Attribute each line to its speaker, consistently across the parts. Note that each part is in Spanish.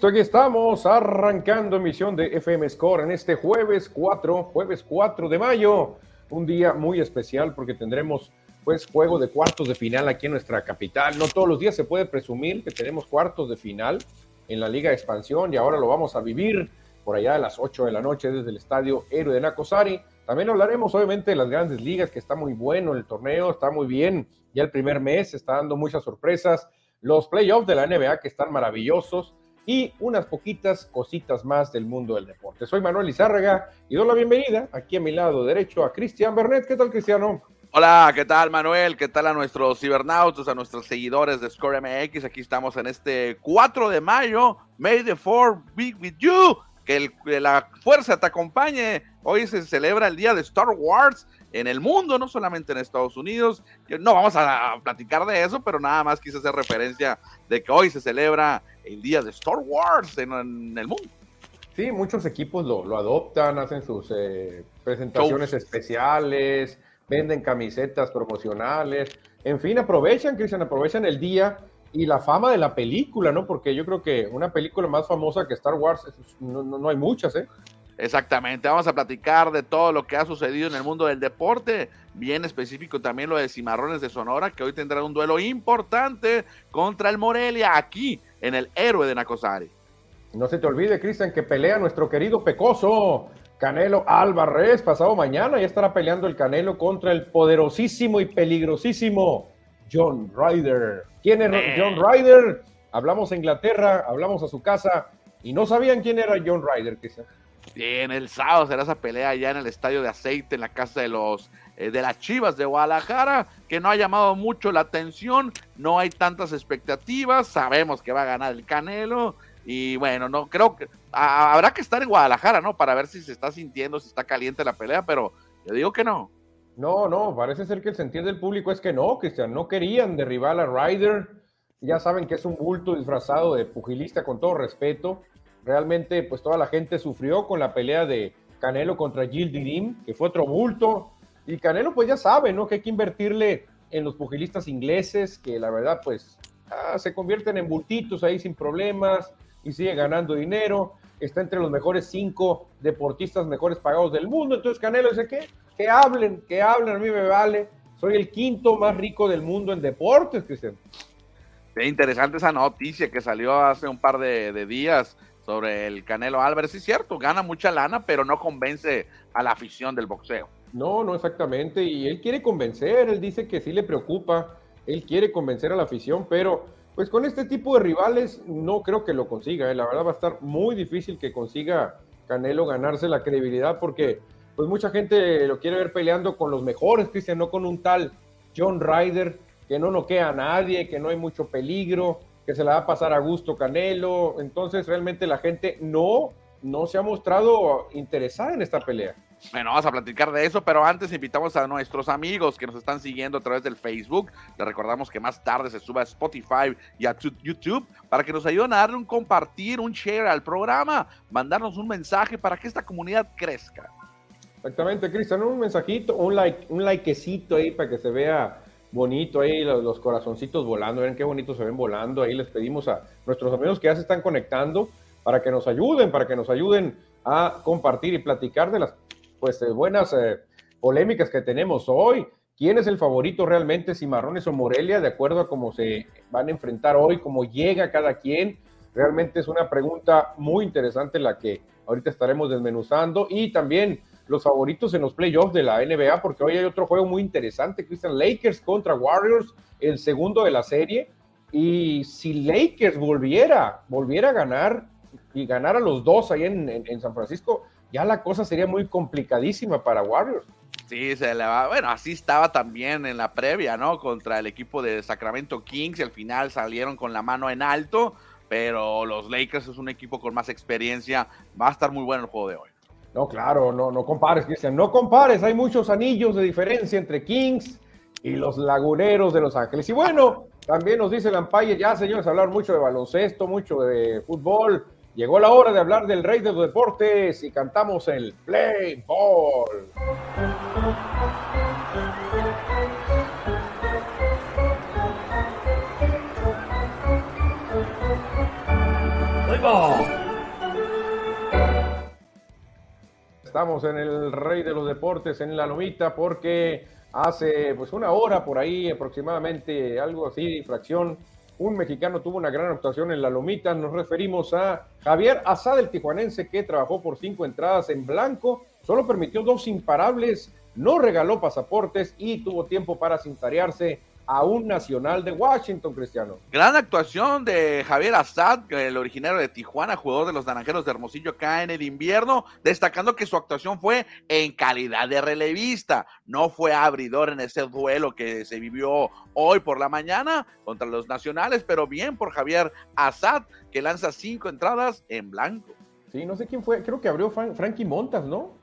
Speaker 1: Listo, aquí estamos arrancando emisión de FM Score en este jueves 4, jueves 4 de mayo, un día muy especial porque tendremos pues juego de cuartos de final aquí en nuestra capital. No todos los días se puede presumir que tenemos cuartos de final en la Liga de Expansión y ahora lo vamos a vivir por allá a las 8 de la noche desde el estadio Héroe de Nacosari. También hablaremos obviamente de las grandes ligas, que está muy bueno el torneo, está muy bien. Ya el primer mes está dando muchas sorpresas. Los playoffs de la NBA que están maravillosos y unas poquitas cositas más del mundo del deporte. Soy Manuel Izárraga y doy la bienvenida aquí a mi lado derecho a Cristian Bernet. ¿Qué tal, Cristiano?
Speaker 2: Hola, ¿qué tal Manuel? ¿Qué tal a nuestros cibernautos, a nuestros seguidores de Score MX? Aquí estamos en este 4 de mayo. May the 4 be with you. Que, la fuerza te acompañe. Hoy se celebra el día de Star Wars en el mundo, no solamente en Estados Unidos. No vamos a platicar de eso, pero nada más quise hacer referencia de que hoy se celebra el día de Star Wars en, el mundo.
Speaker 1: Sí, muchos equipos lo, adoptan, hacen sus eh, presentaciones especiales venden camisetas promocionales, en fin, aprovechan, Cristian, aprovechan el día y la fama de la película, ¿no? Porque yo creo que una película más famosa que Star Wars no, no, hay muchas, ¿eh?
Speaker 2: Exactamente, vamos a platicar de todo lo que ha sucedido en el mundo del deporte, bien específico también lo de Cimarrones de Sonora, que hoy tendrá un duelo importante contra el Morelia aquí en el héroe de Nacosari.
Speaker 1: No se te olvide, Cristian, que pelea nuestro querido Pecoso, Canelo Álvarez, pasado mañana ya estará peleando el Canelo contra el poderosísimo y peligrosísimo John Ryder. ¿Quién es eh. John Ryder? Hablamos a Inglaterra, hablamos a su casa y no sabían quién era John Ryder, quizás.
Speaker 2: Bien, el sábado será esa pelea allá en el estadio de aceite en la casa de los eh, de las Chivas de Guadalajara, que no ha llamado mucho la atención, no hay tantas expectativas, sabemos que va a ganar el Canelo, y bueno, no creo que habrá que estar en Guadalajara, ¿no? Para ver si se está sintiendo, si está caliente la pelea, pero yo digo que no.
Speaker 1: No, no, parece ser que el sentir del público es que no, Cristian, no querían derribar a Ryder. Ya saben que es un bulto disfrazado de pugilista con todo respeto. Realmente, pues toda la gente sufrió con la pelea de Canelo contra Gil Dirim, que fue otro bulto. Y Canelo, pues ya sabe, ¿no? Que hay que invertirle en los pugilistas ingleses, que la verdad, pues ah, se convierten en bultitos ahí sin problemas y sigue ganando dinero. Está entre los mejores cinco deportistas mejores pagados del mundo. Entonces Canelo dice que, que hablen, que hablen, a mí me vale. Soy el quinto más rico del mundo en deportes, Cristian.
Speaker 2: Qué interesante esa noticia que salió hace un par de, días sobre el Canelo Álvarez. Sí, es cierto, gana mucha lana, pero no convence a la afición del boxeo.
Speaker 1: No, no exactamente. Y él quiere convencer, él dice que sí le preocupa, él quiere convencer a la afición, pero pues con este tipo de rivales no creo que lo consiga. ¿eh? La verdad va a estar muy difícil que consiga Canelo ganarse la credibilidad porque pues mucha gente lo quiere ver peleando con los mejores, Cristian, no con un tal John Ryder que no noquea a nadie, que no hay mucho peligro, que se la va a pasar a gusto Canelo. Entonces realmente la gente no, no se ha mostrado interesada en esta pelea.
Speaker 2: Bueno, vamos a platicar de eso, pero antes invitamos a nuestros amigos que nos están siguiendo a través del Facebook. Les recordamos que más tarde se suba a Spotify y a YouTube para que nos ayuden a darle un compartir, un share al programa, mandarnos un mensaje para que esta comunidad crezca.
Speaker 1: Exactamente, Cristian, un mensajito, un like, un likecito ahí para que se vea bonito ahí los, corazoncitos volando, ven qué bonito se ven volando. Ahí les pedimos a nuestros amigos que ya se están conectando para que nos ayuden, para que nos ayuden a compartir y platicar de las pues eh, buenas eh, polémicas que tenemos hoy. ¿Quién es el favorito realmente, Cimarrones o Morelia, de acuerdo a cómo se van a enfrentar hoy, cómo llega cada quien? Realmente es una pregunta muy interesante la que ahorita estaremos desmenuzando y también los favoritos en los playoffs de la NBA, porque hoy hay otro juego muy interesante, Christian Lakers contra Warriors, el segundo de la serie. Y si Lakers volviera, volviera a ganar y ganar a los dos ahí en, en San Francisco, ya la cosa sería muy complicadísima para Warriors.
Speaker 2: Sí, se le va. Bueno, así estaba también en la previa, ¿no? Contra el equipo de Sacramento Kings al final salieron con la mano en alto, pero los Lakers es un equipo con más experiencia. Va a estar muy bueno el juego de hoy.
Speaker 1: No, claro, no, no compares, Cristian, no compares. Hay muchos anillos de diferencia entre Kings y los laguneros de Los Ángeles. Y bueno, también nos dice el ya señores, hablar mucho de baloncesto, mucho de fútbol Llegó la hora de hablar del rey de los deportes y cantamos el Play Ball.
Speaker 3: football.
Speaker 1: Estamos en el rey de los deportes, en la lomita, porque hace pues una hora por ahí aproximadamente, algo así, fracción, un mexicano tuvo una gran actuación en la lomita. Nos referimos a Javier Azad, el tijuanense, que trabajó por cinco entradas en blanco, solo permitió dos imparables, no regaló pasaportes y tuvo tiempo para cintarearse a un nacional de Washington, Cristiano.
Speaker 2: Gran actuación de Javier Assad, el originario de Tijuana, jugador de los Naranjeros de Hermosillo acá en el invierno, destacando que su actuación fue en calidad de relevista, no fue abridor en ese duelo que se vivió hoy por la mañana contra los nacionales, pero bien por Javier Assad, que lanza cinco entradas en blanco.
Speaker 1: Sí, no sé quién fue, creo que abrió Frankie Montas, ¿no?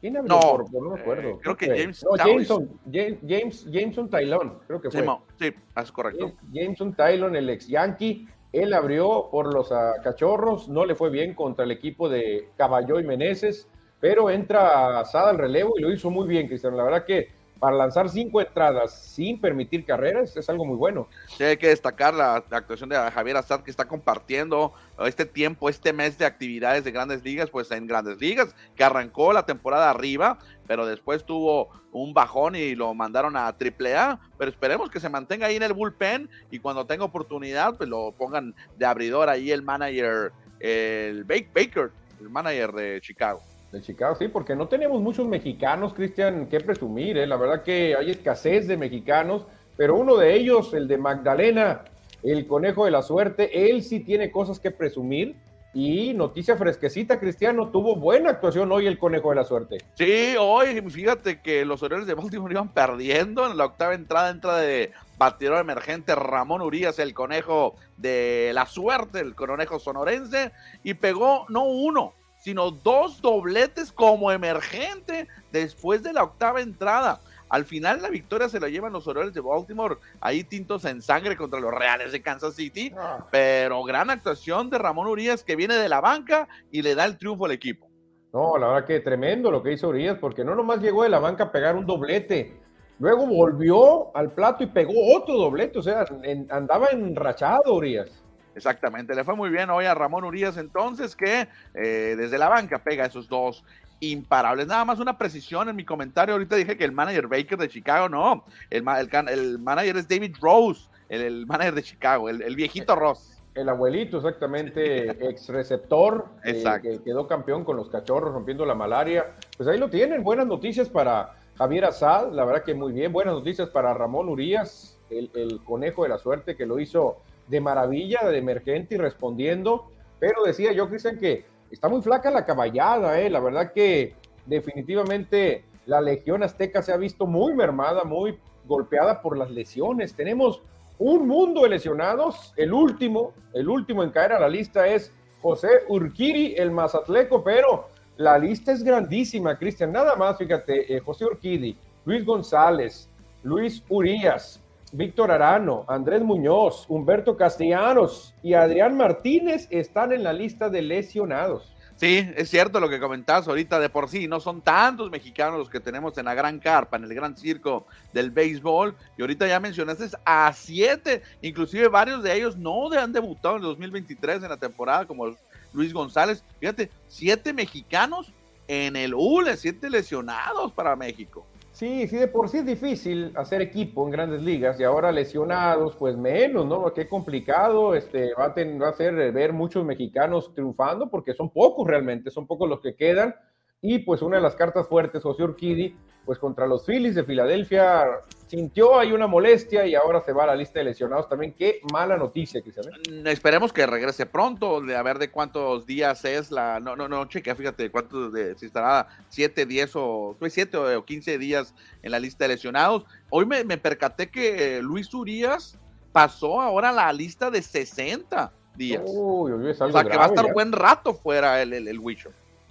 Speaker 2: ¿Quién abrió no, por, no me acuerdo. Eh, creo que James no,
Speaker 1: Jameson, James, Jameson Tylon, creo que fue.
Speaker 2: Sí, es correcto.
Speaker 1: Jameson Tylon, el ex Yankee, él abrió por los uh, cachorros, no le fue bien contra el equipo de Caballó y Meneses, pero entra Sada al relevo y lo hizo muy bien, Cristiano. La verdad que para lanzar cinco entradas sin permitir carreras es algo muy bueno.
Speaker 2: Sí, hay que destacar la, actuación de Javier Assad que está compartiendo este tiempo, este mes de actividades de grandes ligas, pues en grandes ligas, que arrancó la temporada arriba, pero después tuvo un bajón y lo mandaron a AAA, pero esperemos que se mantenga ahí en el bullpen y cuando tenga oportunidad, pues lo pongan de abridor ahí el manager, el Baker, el manager de Chicago.
Speaker 1: De Chicago, sí, porque no tenemos muchos mexicanos, Cristian, que presumir, ¿eh? la verdad que hay escasez de mexicanos, pero uno de ellos, el de Magdalena, el conejo de la suerte, él sí tiene cosas que presumir. Y noticia fresquecita, Cristiano, tuvo buena actuación hoy el conejo de la suerte.
Speaker 2: Sí, hoy fíjate que los Orioles de Baltimore iban perdiendo en la octava entrada, entra de batidor emergente Ramón Urias, el conejo de la suerte, el conejo sonorense, y pegó no uno, sino dos dobletes como emergente después de la octava entrada. Al final la victoria se la llevan los Orioles de Baltimore, ahí tintos en sangre contra los Reales de Kansas City, ah. pero gran actuación de Ramón Urias que viene de la banca y le da el triunfo al equipo.
Speaker 1: No, la verdad que tremendo lo que hizo Urias, porque no nomás llegó de la banca a pegar un doblete, luego volvió al plato y pegó otro doblete, o sea, andaba enrachado Urias.
Speaker 2: Exactamente, le fue muy bien hoy a Ramón Urias entonces que eh, desde la banca pega esos dos imparables. Nada más una precisión en mi comentario, ahorita dije que el manager Baker de Chicago, no, el, el, manager es David Rose, el, manager de Chicago, el, viejito Ross.
Speaker 1: El abuelito, exactamente, ex receptor, eh, que quedó campeón con los cachorros rompiendo la malaria. Pues ahí lo tienen, buenas noticias para Javier Azad, la verdad que muy bien, buenas noticias para Ramón Urias, el conejo de la suerte que lo hizo de maravilla, de emergente y respondiendo. Pero decía yo, Cristian, que está muy flaca la caballada, ¿eh? La verdad que definitivamente la Legión Azteca se ha visto muy mermada, muy golpeada por las lesiones. Tenemos un mundo de lesionados. El último, el último en caer a la lista es José Urquiri, el Mazatleco, pero la lista es grandísima, Cristian. Nada más, fíjate, eh, José Urquidi, Luis González, Luis Urias, Víctor Arano, Andrés Muñoz, Humberto Castellanos y Adrián Martínez están en la lista de lesionados.
Speaker 2: Sí, es cierto lo que comentabas ahorita de por sí, no son tantos mexicanos los que tenemos en la gran carpa, en el gran circo del béisbol, y ahorita ya mencionaste a siete, inclusive varios de ellos no han debutado en el 2023 en la temporada, como Luis González, fíjate, siete mexicanos en el ULE, siete lesionados para México.
Speaker 1: Sí, sí, de por sí es difícil hacer equipo en grandes ligas y ahora lesionados, pues menos, ¿no? Qué complicado, este, va a, tener, va a hacer ver muchos mexicanos triunfando porque son pocos realmente, son pocos los que quedan y pues una de las cartas fuertes, José Urquidi, pues contra los Phillies de Filadelfia sintió ahí una molestia y ahora se va a la lista de lesionados también. Qué mala noticia, Cristian.
Speaker 2: Mm, esperemos que regrese pronto, de a ver de cuántos días es la. No, no, no, cheque, fíjate cuántos, de, si estará 7, 10 o 7 o 15 días en la lista de lesionados. Hoy me, percaté que Luis Urias pasó ahora a la lista de 60 días. Uy, o sea, que va a estar buen rato fuera el, el, el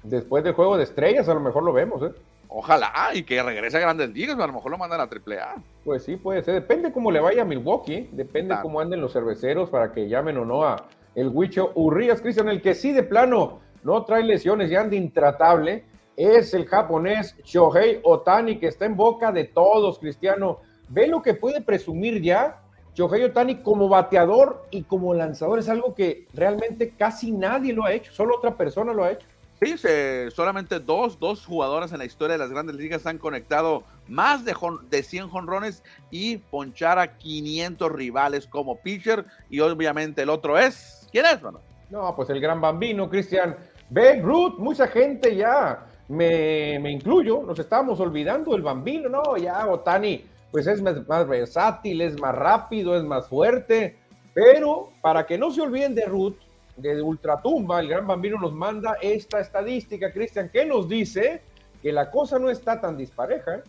Speaker 1: Después del juego de estrellas, a lo mejor lo vemos, ¿eh?
Speaker 2: Ojalá, y que regrese a Grandes Ligas, a lo mejor lo mandan a AAA.
Speaker 1: Pues sí, puede ser. Depende cómo le vaya a Milwaukee, depende cómo anden los cerveceros para que llamen o no a el Huicho Urrías, Cristian, el que sí de plano no trae lesiones y anda intratable, es el japonés Shohei Otani, que está en boca de todos, Cristiano. Ve lo que puede presumir ya Shohei Otani como bateador y como lanzador es algo que realmente casi nadie lo ha hecho, solo otra persona lo ha hecho.
Speaker 2: Sí, solamente dos, dos jugadores en la historia de las grandes ligas han conectado más de, de 100 jonrones y ponchar a 500 rivales como pitcher. Y obviamente el otro es, ¿quién es, mano?
Speaker 1: No, pues el gran bambino, Cristian. Babe Ruth, mucha gente ya, me, me, incluyo, nos estamos olvidando del bambino, no, ya Otani, pues es más, más versátil, es más rápido, es más fuerte. Pero para que no se olviden de Ruth, de Ultratumba, el gran bambino nos manda esta estadística, Cristian, que nos dice que la cosa no está tan dispareja. ¿eh?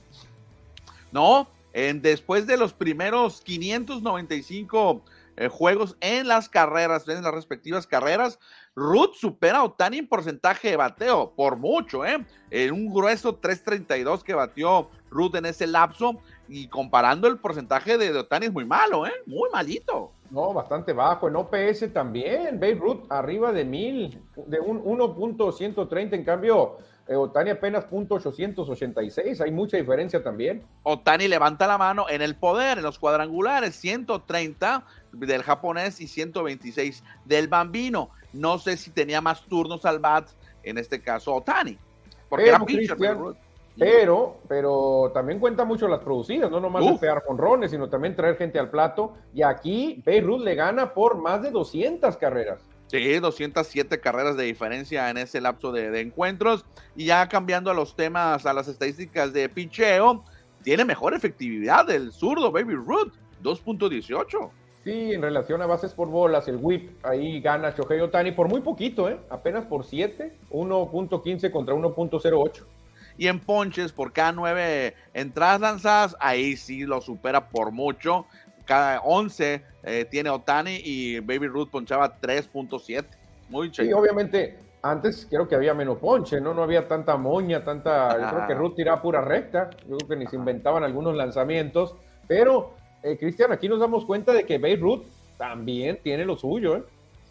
Speaker 2: No, en, después de los primeros 595 eh, juegos en las carreras, en las respectivas carreras, Ruth supera a Otani en porcentaje de bateo, por mucho, ¿eh? En un grueso 332 que batió Ruth en ese lapso, y comparando el porcentaje de, de Otani es muy malo, ¿eh? Muy malito.
Speaker 1: No, bastante bajo. En OPS también. Beirut arriba de mil, de un 1.130. En cambio, eh, Otani apenas .886. Hay mucha diferencia también.
Speaker 2: Otani levanta la mano en el poder, en los cuadrangulares. 130 del japonés y 126 del bambino. No sé si tenía más turnos al bat, en este caso Otani.
Speaker 1: Porque era pitcher, pero, pero también cuenta mucho las producidas, no nomás Uf. pegar jonrones, sino también traer gente al plato. Y aquí Beirut le gana por más de 200 carreras.
Speaker 2: Sí, 207 carreras de diferencia en ese lapso de, de, encuentros. Y ya cambiando a los temas, a las estadísticas de picheo, tiene mejor efectividad el zurdo Baby Ruth, 2.18.
Speaker 1: Sí, en relación a bases por bolas, el whip, ahí gana Shohei Otani por muy poquito, ¿eh? apenas por 7, 1.15 contra 1.08
Speaker 2: y en ponches por cada nueve entradas lanzadas, ahí sí lo supera por mucho. Cada 11 eh, tiene Otani y Baby Ruth ponchaba 3.7. Muy
Speaker 1: chido. Y obviamente antes creo que había menos ponche, ¿no? No había tanta moña, tanta. Yo creo que Ruth tiraba pura recta. Yo creo que ni se inventaban algunos lanzamientos. Pero, eh, Cristian, aquí nos damos cuenta de que Baby Ruth también tiene lo suyo, ¿eh?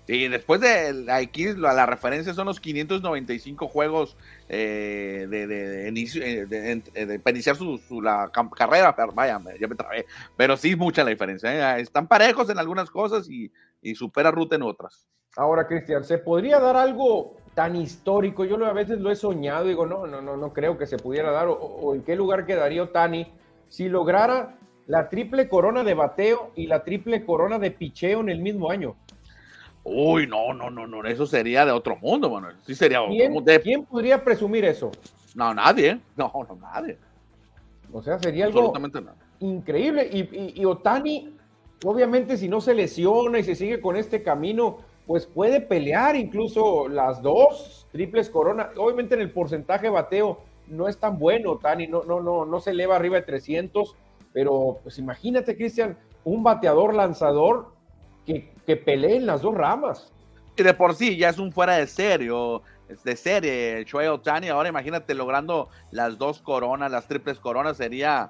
Speaker 2: Sí, después de aquí la, la referencia son los 595 juegos eh, de, de, inicio, eh, de, iniciar su, la carrera, pero vaya, ya me trabé, pero sí mucha la diferencia, ¿eh? están parejos en algunas cosas y, y supera Ruth en otras.
Speaker 1: Ahora, Cristian, ¿se podría dar algo tan histórico? Yo a veces lo he soñado, digo, no, no, no, no creo que se pudiera dar, o, o en qué lugar quedaría Otani si lograra la triple corona de bateo y la triple corona de picheo en el mismo año.
Speaker 2: Uy, no, no, no, no, eso sería de otro mundo, bueno, sí sería
Speaker 1: ¿Quién, de... ¿Quién podría presumir eso?
Speaker 2: No, nadie, no, no, nadie.
Speaker 1: O sea, sería algo increíble. Y, y, y, Otani, obviamente, si no se lesiona y se sigue con este camino, pues puede pelear incluso las dos triples coronas. Obviamente en el porcentaje bateo no es tan bueno, Otani, no, no, no, no se eleva arriba de 300, pero pues imagínate, Cristian, un bateador lanzador que, que peleen las dos ramas.
Speaker 2: Y de por sí ya es un fuera de serio, de serie, Shohei Otani. Ahora imagínate logrando las dos coronas, las triples coronas, sería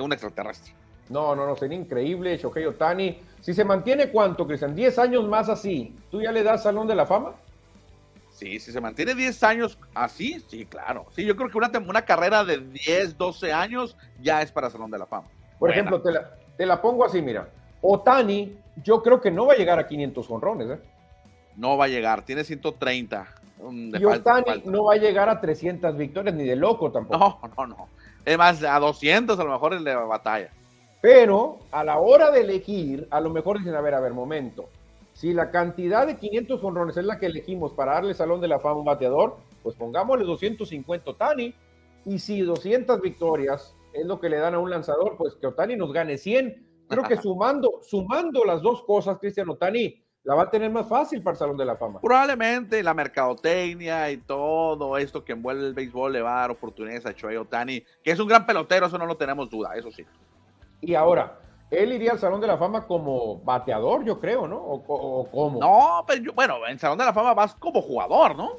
Speaker 2: un extraterrestre.
Speaker 1: No, no, no, sería increíble, Shohei Otani. Si se mantiene cuánto, Cristian, 10 años más así, ¿tú ya le das Salón de la Fama?
Speaker 2: Sí, si se mantiene 10 años así, sí, claro. Sí, yo creo que una, una carrera de 10, 12 años ya es para Salón de la Fama.
Speaker 1: Por Buena. ejemplo, te la, te la pongo así, mira. Otani, yo creo que no va a llegar a 500 honrones. ¿eh?
Speaker 2: No va a llegar, tiene 130.
Speaker 1: Um, y Otani falta. no va a llegar a 300 victorias, ni de loco tampoco.
Speaker 2: No, no, no. Es más, a 200 a lo mejor el de batalla.
Speaker 1: Pero a la hora de elegir, a lo mejor dicen, a ver, a ver, momento. Si la cantidad de 500 honrones es la que elegimos para darle Salón de la Fama a un bateador, pues pongámosle 250 Otani. Y si 200 victorias es lo que le dan a un lanzador, pues que Otani nos gane 100 Creo que sumando, sumando las dos cosas, Cristian Otani la va a tener más fácil para el Salón de la Fama.
Speaker 2: Probablemente la mercadotecnia y todo esto que envuelve el béisbol le va a dar oportunidades a Shohei Otani, que es un gran pelotero, eso no lo tenemos duda, eso sí.
Speaker 1: Y ahora, él iría al Salón de la Fama como bateador, yo creo, ¿no? ¿O, o cómo?
Speaker 2: No, pero yo, bueno, en Salón de la Fama vas como jugador, ¿no?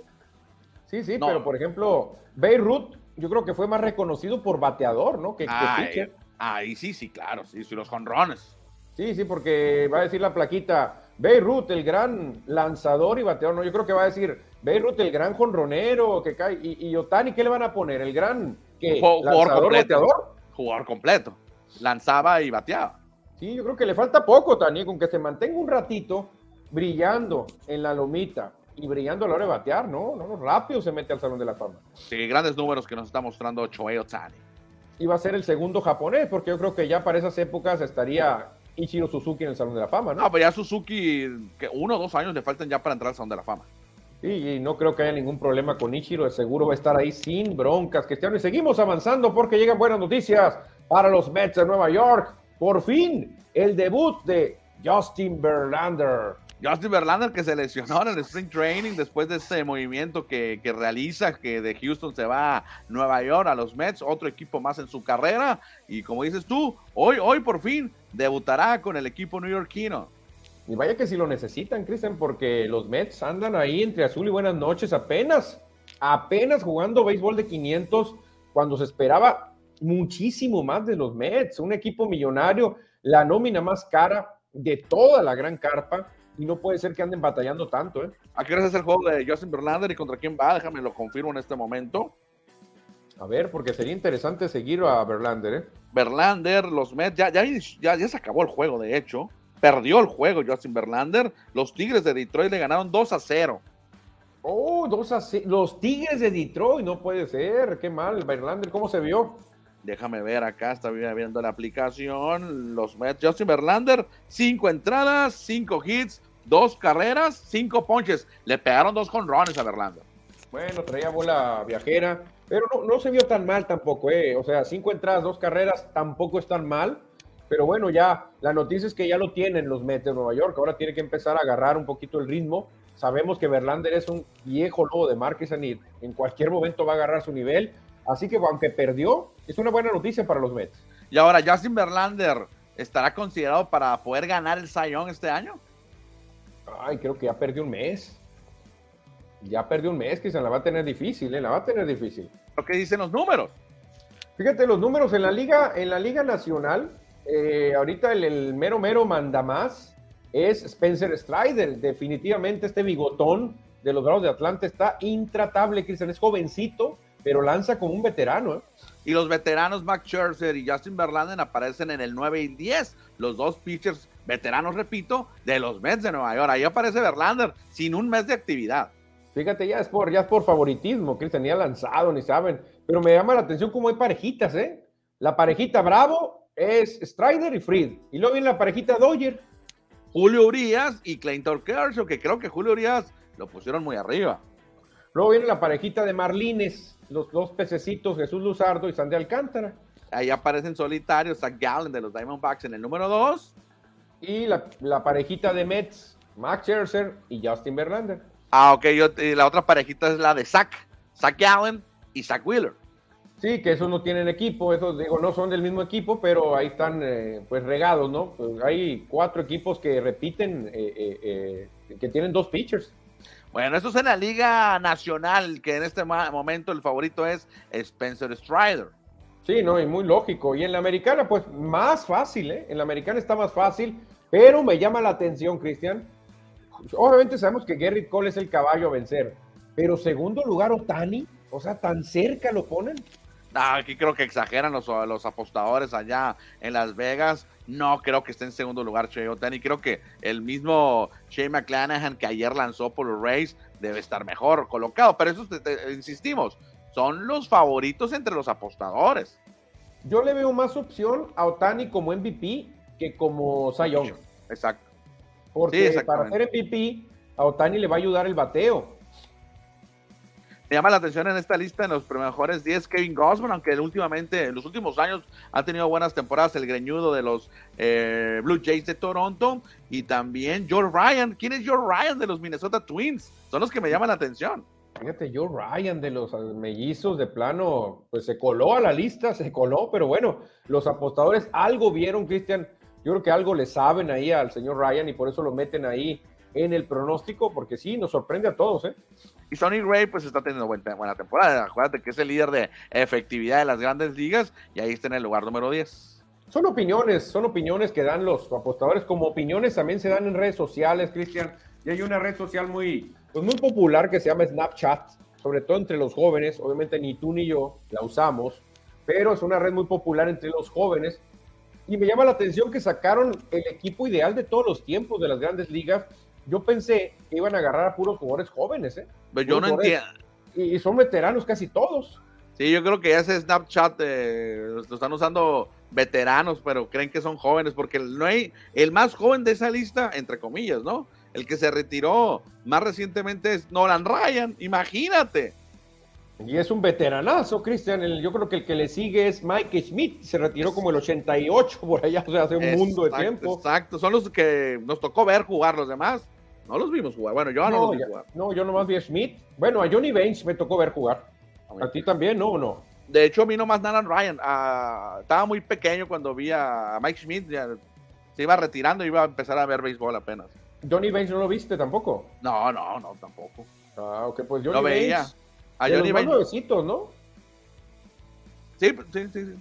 Speaker 1: Sí, sí, no. pero por ejemplo, Beirut, yo creo que fue más reconocido por bateador, ¿no? Que, que pitcher.
Speaker 2: Ahí sí, sí, claro, sí, sí los jonrones.
Speaker 1: Sí, sí, porque va a decir la plaquita, Beirut, el gran lanzador y bateador, no, yo creo que va a decir Beirut, el gran jonronero que cae, y, y Otani, ¿qué le van a poner? ¿El gran ¿qué?
Speaker 2: jugador lanzador, completo, bateador? Jugador completo, lanzaba y bateaba.
Speaker 1: Sí, yo creo que le falta poco, Tani, con que se mantenga un ratito brillando en la lomita y brillando a la hora de batear, ¿no? No, rápido se mete al Salón de la Fama.
Speaker 2: Sí, grandes números que nos está mostrando Choei Otani.
Speaker 1: Y va a ser el segundo japonés, porque yo creo que ya para esas épocas estaría Ichiro Suzuki en el Salón de la Fama, ¿no?
Speaker 2: No, pero ya Suzuki, que uno o dos años le faltan ya para entrar al Salón de la Fama.
Speaker 1: Sí, y no creo que haya ningún problema con Ichiro, seguro va a estar ahí sin broncas, Cristiano. Y seguimos avanzando porque llegan buenas noticias para los Mets de Nueva York. Por fin, el debut de Justin Verlander.
Speaker 2: Justin Verlander que se lesionó en el Spring Training después de este movimiento que, que, realiza, que de Houston se va a Nueva York, a los Mets, otro equipo más en su carrera. Y como dices tú, hoy, hoy por fin debutará con el equipo neoyorquino.
Speaker 1: Y vaya que si lo necesitan, Cristian, porque los Mets andan ahí entre azul y buenas noches apenas, apenas jugando béisbol de 500 cuando se esperaba muchísimo más de los Mets, un equipo millonario, la nómina más cara de toda la gran carpa, y no puede ser que anden batallando tanto. ¿eh?
Speaker 2: ¿A qué hora es el juego de Justin Verlander y contra quién va? Déjame lo confirmo en este momento.
Speaker 1: A ver, porque sería interesante seguir a Verlander. ¿eh?
Speaker 2: Verlander, los Mets, ya, ya, ya, ya se acabó el juego, de hecho. Perdió el juego Justin Verlander. Los Tigres de Detroit le ganaron 2 a 0.
Speaker 1: Oh, 2 a 0. Los Tigres de Detroit, no puede ser. Qué mal, Verlander, ¿cómo se vio?
Speaker 2: Déjame ver acá, está viendo la aplicación. Los Mets, Justin Verlander, cinco entradas, cinco hits, dos carreras, cinco ponches. Le pegaron dos conrones a Verlander.
Speaker 1: Bueno, traía bola viajera, pero no, se vio tan mal tampoco, ¿eh? O sea, cinco entradas, dos carreras, tampoco es tan mal. Pero bueno, ya la noticia es que ya lo tienen los Mets de Nueva York. Ahora tiene que empezar a agarrar un poquito el ritmo. Sabemos que Verlander es un viejo lobo de Marquez y en cualquier momento va a agarrar su nivel. Así que aunque perdió, es una buena noticia para los Mets.
Speaker 2: Y ahora, Justin Verlander estará considerado para poder ganar el Sayón este año.
Speaker 1: Ay, creo que ya perdió un mes. Ya perdió un mes, que se la va a tener difícil, ¿eh? la va a tener difícil.
Speaker 2: ¿Lo que dicen los números?
Speaker 1: Fíjate, los números en la Liga, en la Liga Nacional, eh, ahorita el, el, mero mero manda más es Spencer Strider. Definitivamente este bigotón de los Bravos de Atlanta está intratable, Cristian. Es jovencito, pero lanza como un veterano. ¿eh?
Speaker 2: Y los veteranos Max Scherzer y Justin Verlander aparecen en el 9 y 10, los dos pitchers veteranos, repito, de los Mets de Nueva York. Ahí aparece Verlander sin un mes de actividad.
Speaker 1: Fíjate, ya es por, ya es por favoritismo, Cristian, ni ha lanzado, ni saben. Pero me llama la atención cómo hay parejitas, ¿eh? La parejita Bravo es Strider y Fried. Y luego viene la parejita Dodger.
Speaker 2: Julio Urias y Clayton Kershaw, que creo que Julio Urias lo pusieron muy arriba.
Speaker 1: Luego viene la parejita de Marlines, los dos pececitos, Jesús Luzardo y Sandy Alcántara.
Speaker 2: Ahí aparecen solitarios, Zach Gallen de los Diamondbacks en el número 2.
Speaker 1: Y la, parejita de Mets, Max Scherzer y Justin Verlander.
Speaker 2: Ah, ok, yo, la otra parejita es la de Zach, Zach Gallen y Zach Wheeler.
Speaker 1: Sí, que esos no tienen equipo, esos digo, no son del mismo equipo, pero ahí están eh, pues regados, ¿no? Pues hay cuatro equipos que repiten, eh, eh, que tienen dos pitchers.
Speaker 2: Bueno, eso es en la Liga Nacional, que en este momento el favorito es Spencer Strider.
Speaker 1: Sí, no, y muy lógico. Y en la americana, pues más fácil, ¿eh? En la americana está más fácil, pero me llama la atención, Cristian. Obviamente sabemos que Gary Cole es el caballo a vencer, pero segundo lugar Otani, o sea, tan cerca lo ponen.
Speaker 2: Ah, aquí creo que exageran los, los apostadores allá en Las Vegas. No creo que esté en segundo lugar Shea Otani. Creo que el mismo Shea McClanahan que ayer lanzó por los Rays debe estar mejor colocado. Pero eso insistimos, son los favoritos entre los apostadores.
Speaker 1: Yo le veo más opción a Otani como MVP que como Cy
Speaker 2: Exacto.
Speaker 1: Porque para ser MVP, a Otani le va a ayudar el bateo.
Speaker 2: Me llama la atención en esta lista en los mejores 10 Kevin Gosman, aunque últimamente, en los últimos años ha tenido buenas temporadas el greñudo de los eh, Blue Jays de Toronto y también Joe Ryan. ¿Quién es Joe Ryan de los Minnesota Twins? Son los que me llaman la atención.
Speaker 1: Fíjate, Joe Ryan de los mellizos de plano, pues se coló a la lista, se coló, pero bueno, los apostadores algo vieron, Cristian. Yo creo que algo le saben ahí al señor Ryan y por eso lo meten ahí en el pronóstico, porque sí, nos sorprende a todos, ¿eh?
Speaker 2: Y Sonny Ray, pues está teniendo buena, buena temporada. Acuérdate que es el líder de efectividad de las grandes ligas y ahí está en el lugar número 10.
Speaker 1: Son opiniones, son opiniones que dan los apostadores, como opiniones también se dan en redes sociales, Cristian. Y hay una red social muy, pues muy popular que se llama Snapchat, sobre todo entre los jóvenes. Obviamente ni tú ni yo la usamos, pero es una red muy popular entre los jóvenes Y me llama la atención que sacaron el equipo ideal de todos los tiempos de las grandes ligas. Yo pensé que iban a agarrar a puros jugadores jóvenes, ¿eh?
Speaker 2: Pero yo no entiendo.
Speaker 1: Y son veteranos casi todos.
Speaker 2: Sí, yo creo que ya ese Snapchat eh, lo están usando veteranos, pero creen que son jóvenes, porque no hay el más joven de esa lista, entre comillas, ¿no? El que se retiró más recientemente es Nolan Ryan, imagínate.
Speaker 1: Y es un veteranazo, Cristian. Yo creo que el que le sigue es Mike Schmidt. Se retiró como el 88 por allá, o sea, hace un mundo de tiempo.
Speaker 2: Exacto, son los que nos tocó ver jugar los demás. No los vimos jugar. Bueno, yo no, los vi jugar.
Speaker 1: No, yo nomás vi a Schmidt. Bueno, a Johnny Baines me tocó ver jugar. ¿A ti también, no o no?
Speaker 2: De hecho, a mí nomás Nanan Ryan. estaba muy pequeño cuando vi a Mike Schmidt. se iba retirando y iba a empezar a ver béisbol apenas.
Speaker 1: ¿Johnny Baines no lo viste tampoco?
Speaker 2: No, no, no, tampoco.
Speaker 1: Ah, ok, pues Johnny
Speaker 2: Lo veía.
Speaker 1: A Johnny Baines. nuevecitos, ¿no?
Speaker 2: Sí, sí, sí. sí.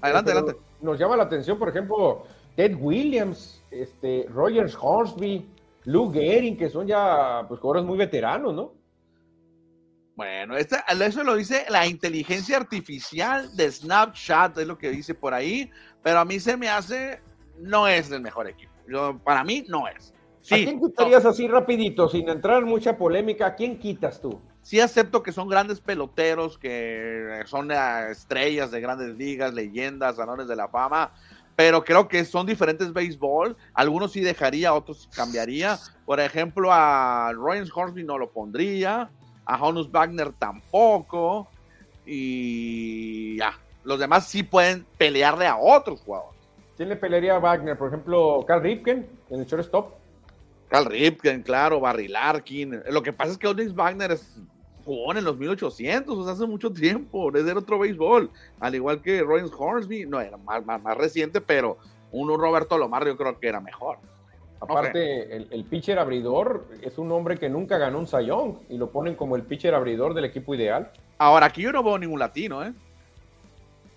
Speaker 2: Adelante, adelante.
Speaker 1: Nos llama la atención, por ejemplo, Ted Williams, este, Rogers Hornsby, Lou Gehrig, que son ya pues jugadores muy veteranos, ¿no?
Speaker 2: Bueno, eso lo dice la inteligencia artificial de Snapchat, es lo que dice por ahí, pero a mí se me hace, no es el mejor equipo. para mí no es.
Speaker 1: ¿A quién quitarías así rapidito, sin entrar en mucha polémica? ¿A quién quitas tú?
Speaker 2: Sí acepto que son grandes peloteros, que son estrellas de grandes ligas, leyendas, salones de la fama, pero creo que son diferentes béisbol. Algunos sí dejaría, otros cambiaría. Por ejemplo, a Ryan Hornsby no lo pondría a Honus Wagner tampoco, y ya, los demás sí pueden pelearle a otros jugadores.
Speaker 1: ¿Quién le pelearía a Wagner? Por ejemplo, Carl Ripken en el shortstop.
Speaker 2: Carl Ripken, claro, Barry Larkin. Lo que pasa es que Honus Wagner es, en los 1800, o sea, hace mucho tiempo, es otro béisbol, al igual que Rollins Hornsby, no era más, más, más reciente, pero uno Roberto Lomar yo creo que era mejor.
Speaker 1: Aparte, el, pitcher abridor es un hombre que nunca ganó un sayón y lo ponen como el pitcher abridor del equipo ideal.
Speaker 2: Ahora, aquí yo no veo ningún latino, ¿eh?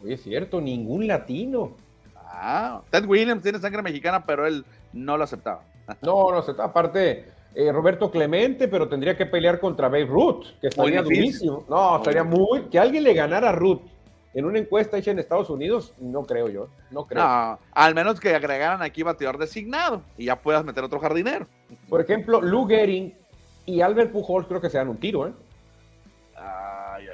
Speaker 1: Oye, es cierto, ningún latino.
Speaker 2: Ah, Ted Williams tiene sangre mexicana, pero él no lo aceptaba.
Speaker 1: No, no aceptaba. Aparte, eh, Roberto Clemente, pero tendría que pelear contra Babe Ruth, que estaría durísimo. No, estaría muy. Que alguien le ganara a Ruth en una encuesta hecha en Estados Unidos, no creo yo, no creo. No,
Speaker 2: al menos que agregaran aquí bateador designado y ya puedas meter otro jardinero.
Speaker 1: Por ejemplo, Lou Gehrig y Albert Pujols creo que se dan un tiro, ¿eh?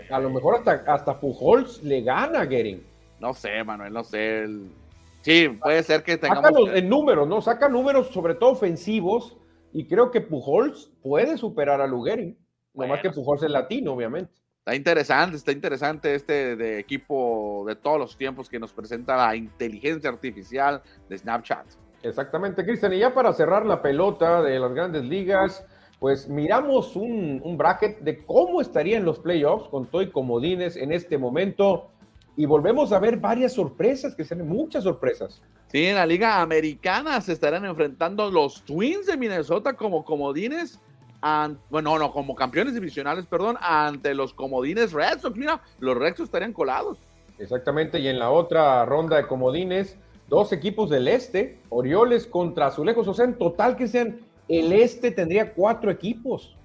Speaker 1: a lo mejor hasta, hasta Pujols le gana a Gehrig.
Speaker 2: No sé, Manuel, no sé. Sí, puede ser que tengamos...
Speaker 1: Saca en números, ¿no? Saca números sobre todo ofensivos y creo que Pujols puede superar a Lou Gehrig. más que Pujols es latino, obviamente.
Speaker 2: Está interesante, está interesante este de equipo de todos los tiempos que nos presenta la inteligencia artificial de Snapchat.
Speaker 1: Exactamente, Cristian. Y ya para cerrar la pelota de las grandes ligas, pues miramos un, bracket de cómo estarían los playoffs con Toy Comodines en este momento. Y volvemos a ver varias sorpresas, que sean muchas sorpresas.
Speaker 2: Sí, en la Liga Americana se estarán enfrentando los Twins de Minnesota como comodines bueno, no, como campeones divisionales, perdón, ante los comodines Red Sox. Mira, los Red Sox estarían colados.
Speaker 1: Exactamente, y en la otra ronda de comodines, dos equipos del este, Orioles contra Azulejos. O sea, en total que sean, el este tendría cuatro equipos.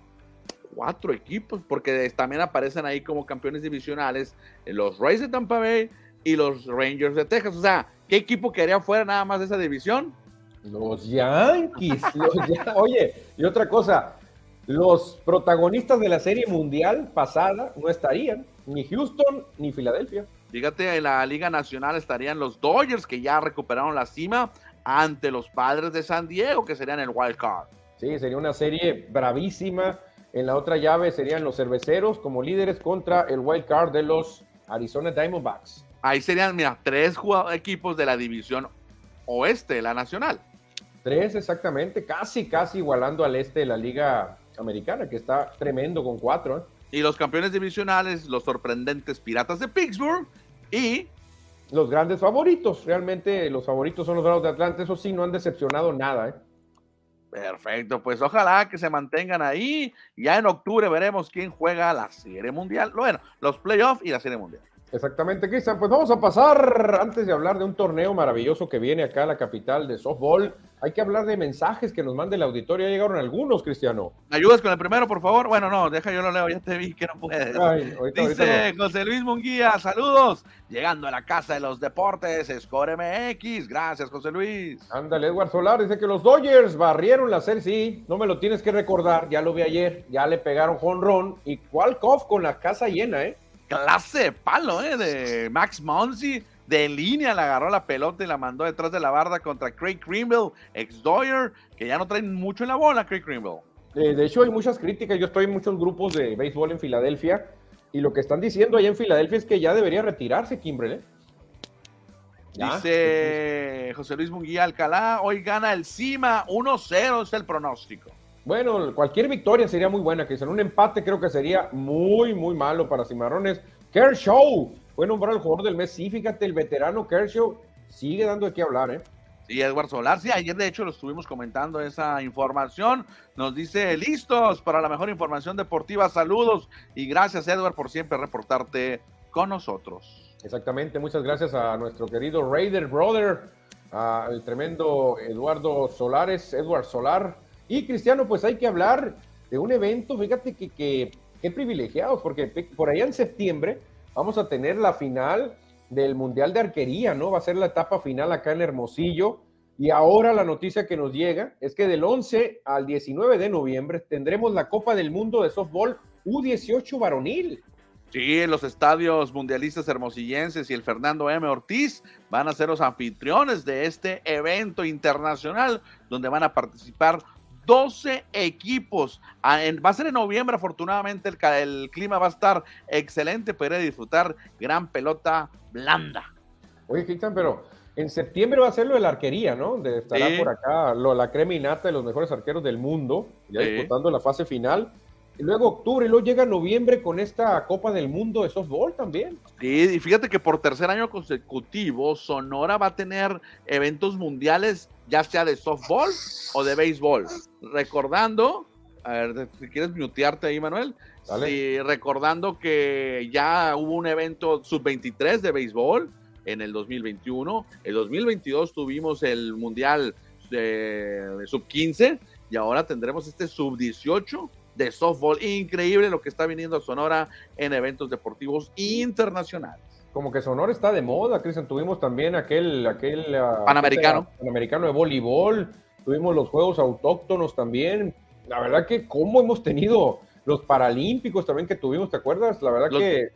Speaker 2: Cuatro equipos, porque también aparecen ahí como campeones divisionales los Rays de Tampa Bay y los Rangers de Texas. O sea, ¿qué equipo quedaría fuera nada más de esa división?
Speaker 1: Los Yankees. Oye, y otra cosa, los protagonistas de la serie mundial pasada no estarían, ni Houston ni Filadelfia.
Speaker 2: Fíjate, en la Liga Nacional estarían los Dodgers, que ya recuperaron la cima, ante los padres de San Diego, que serían el wild card.
Speaker 1: Sí, sería una serie bravísima. En la otra llave serían los cerveceros como líderes contra el wild card de los Arizona Diamondbacks.
Speaker 2: Ahí serían, mira, tres equipos de la división oeste, la nacional.
Speaker 1: Tres exactamente, casi, casi igualando al este de la Liga americana, que está tremendo con cuatro. ¿eh?
Speaker 2: Y los campeones divisionales, los sorprendentes Piratas de Pittsburgh y...
Speaker 1: Los grandes favoritos, realmente los favoritos son los Bravos de Atlanta, eso sí, no han decepcionado nada. ¿eh?
Speaker 2: Perfecto, pues ojalá que se mantengan ahí. Ya en octubre veremos quién juega la Serie Mundial. Bueno, los playoffs y la Serie Mundial.
Speaker 1: Exactamente, Cristian. Pues vamos a pasar, antes de hablar de un torneo maravilloso que viene acá a la capital de softball, hay que hablar de mensajes que nos mande el auditorio. Ya llegaron algunos, Cristiano.
Speaker 2: ¿Me ayudas con el primero, por favor? Bueno, no, deja yo lo leo, ya te vi que no puedes. Dice José Luis Munguía, saludos. Llegando a la casa de los deportes, Score MX. Gracias, José Luis.
Speaker 1: Ándale, Edward Solar dice que los Dodgers barrieron la serie. Sí, no me lo tienes que recordar, ya lo vi ayer. Ya le pegaron jonrón y Qualcomm con la casa llena, ¿eh?
Speaker 2: Clase de palo, ¿eh? De Max Monsi. De línea le agarró la pelota y la mandó detrás de la barda contra Craig Greenville, ex Doyer, que ya no traen mucho en la bola, Craig Greenville.
Speaker 1: Eh, de hecho, hay muchas críticas. Yo estoy en muchos grupos de béisbol en Filadelfia y lo que están diciendo allá en Filadelfia es que ya debería retirarse Kimbrel. ¿eh?
Speaker 2: Dice José Luis Munguía Alcalá, hoy gana el CIMA, 1-0 es el pronóstico.
Speaker 1: Bueno, cualquier victoria sería muy buena, que en un empate creo que sería muy, muy malo para Cimarrones. Kershaw fue nombrado el jugador del mes. Sí, fíjate, el veterano Kershaw sigue dando de qué hablar, ¿eh?
Speaker 2: Sí, Edward Solar, sí, ayer de hecho lo estuvimos comentando esa información. Nos dice, listos para la mejor información deportiva, saludos y gracias Edward por siempre reportarte con nosotros.
Speaker 1: Exactamente, muchas gracias a nuestro querido Raider Brother, al tremendo Eduardo Solares, Edward Solar, y Cristiano, pues hay que hablar de un evento, fíjate que, que, privilegiados, porque por allá en septiembre vamos a tener la final del Mundial de Arquería, ¿no? Va a ser la etapa final acá en Hermosillo. Y ahora la noticia que nos llega es que del 11 al 19 de noviembre tendremos la Copa del Mundo de Softball U18 varonil.
Speaker 2: Sí, en los estadios mundialistas hermosillenses y el Fernando M. Ortiz van a ser los anfitriones de este evento internacional donde van a participar 12 equipos. Ah, va a ser en noviembre, afortunadamente el, el clima va a estar excelente, para disfrutar gran pelota blanda.
Speaker 1: Oye, Cristian, pero en septiembre va a ser lo de la arquería, ¿no? De estará por acá lo, la crema de los mejores arqueros del mundo, ya disputando la fase final. Y luego octubre, y luego llega noviembre con esta Copa del Mundo de softball también.
Speaker 2: Sí, y fíjate que por tercer año consecutivo, Sonora va a tener eventos mundiales, ya sea de softball o de béisbol. Recordando, a ver, si quieres mutearte ahí, Manuel. Sí, recordando que ya hubo un evento sub-23 de béisbol en el 2021. El 2022 tuvimos el mundial de sub-15 y ahora tendremos este sub-18 de softball. Increíble lo que está viniendo a Sonora en eventos deportivos internacionales.
Speaker 1: Como que Sonora está de moda, Cristian. Tuvimos también aquel, aquel
Speaker 2: ah, panamericano.
Speaker 1: panamericano de voleibol, tuvimos los Juegos Autóctonos también. La verdad que cómo hemos tenido los Paralímpicos también que tuvimos, ¿te acuerdas? La verdad que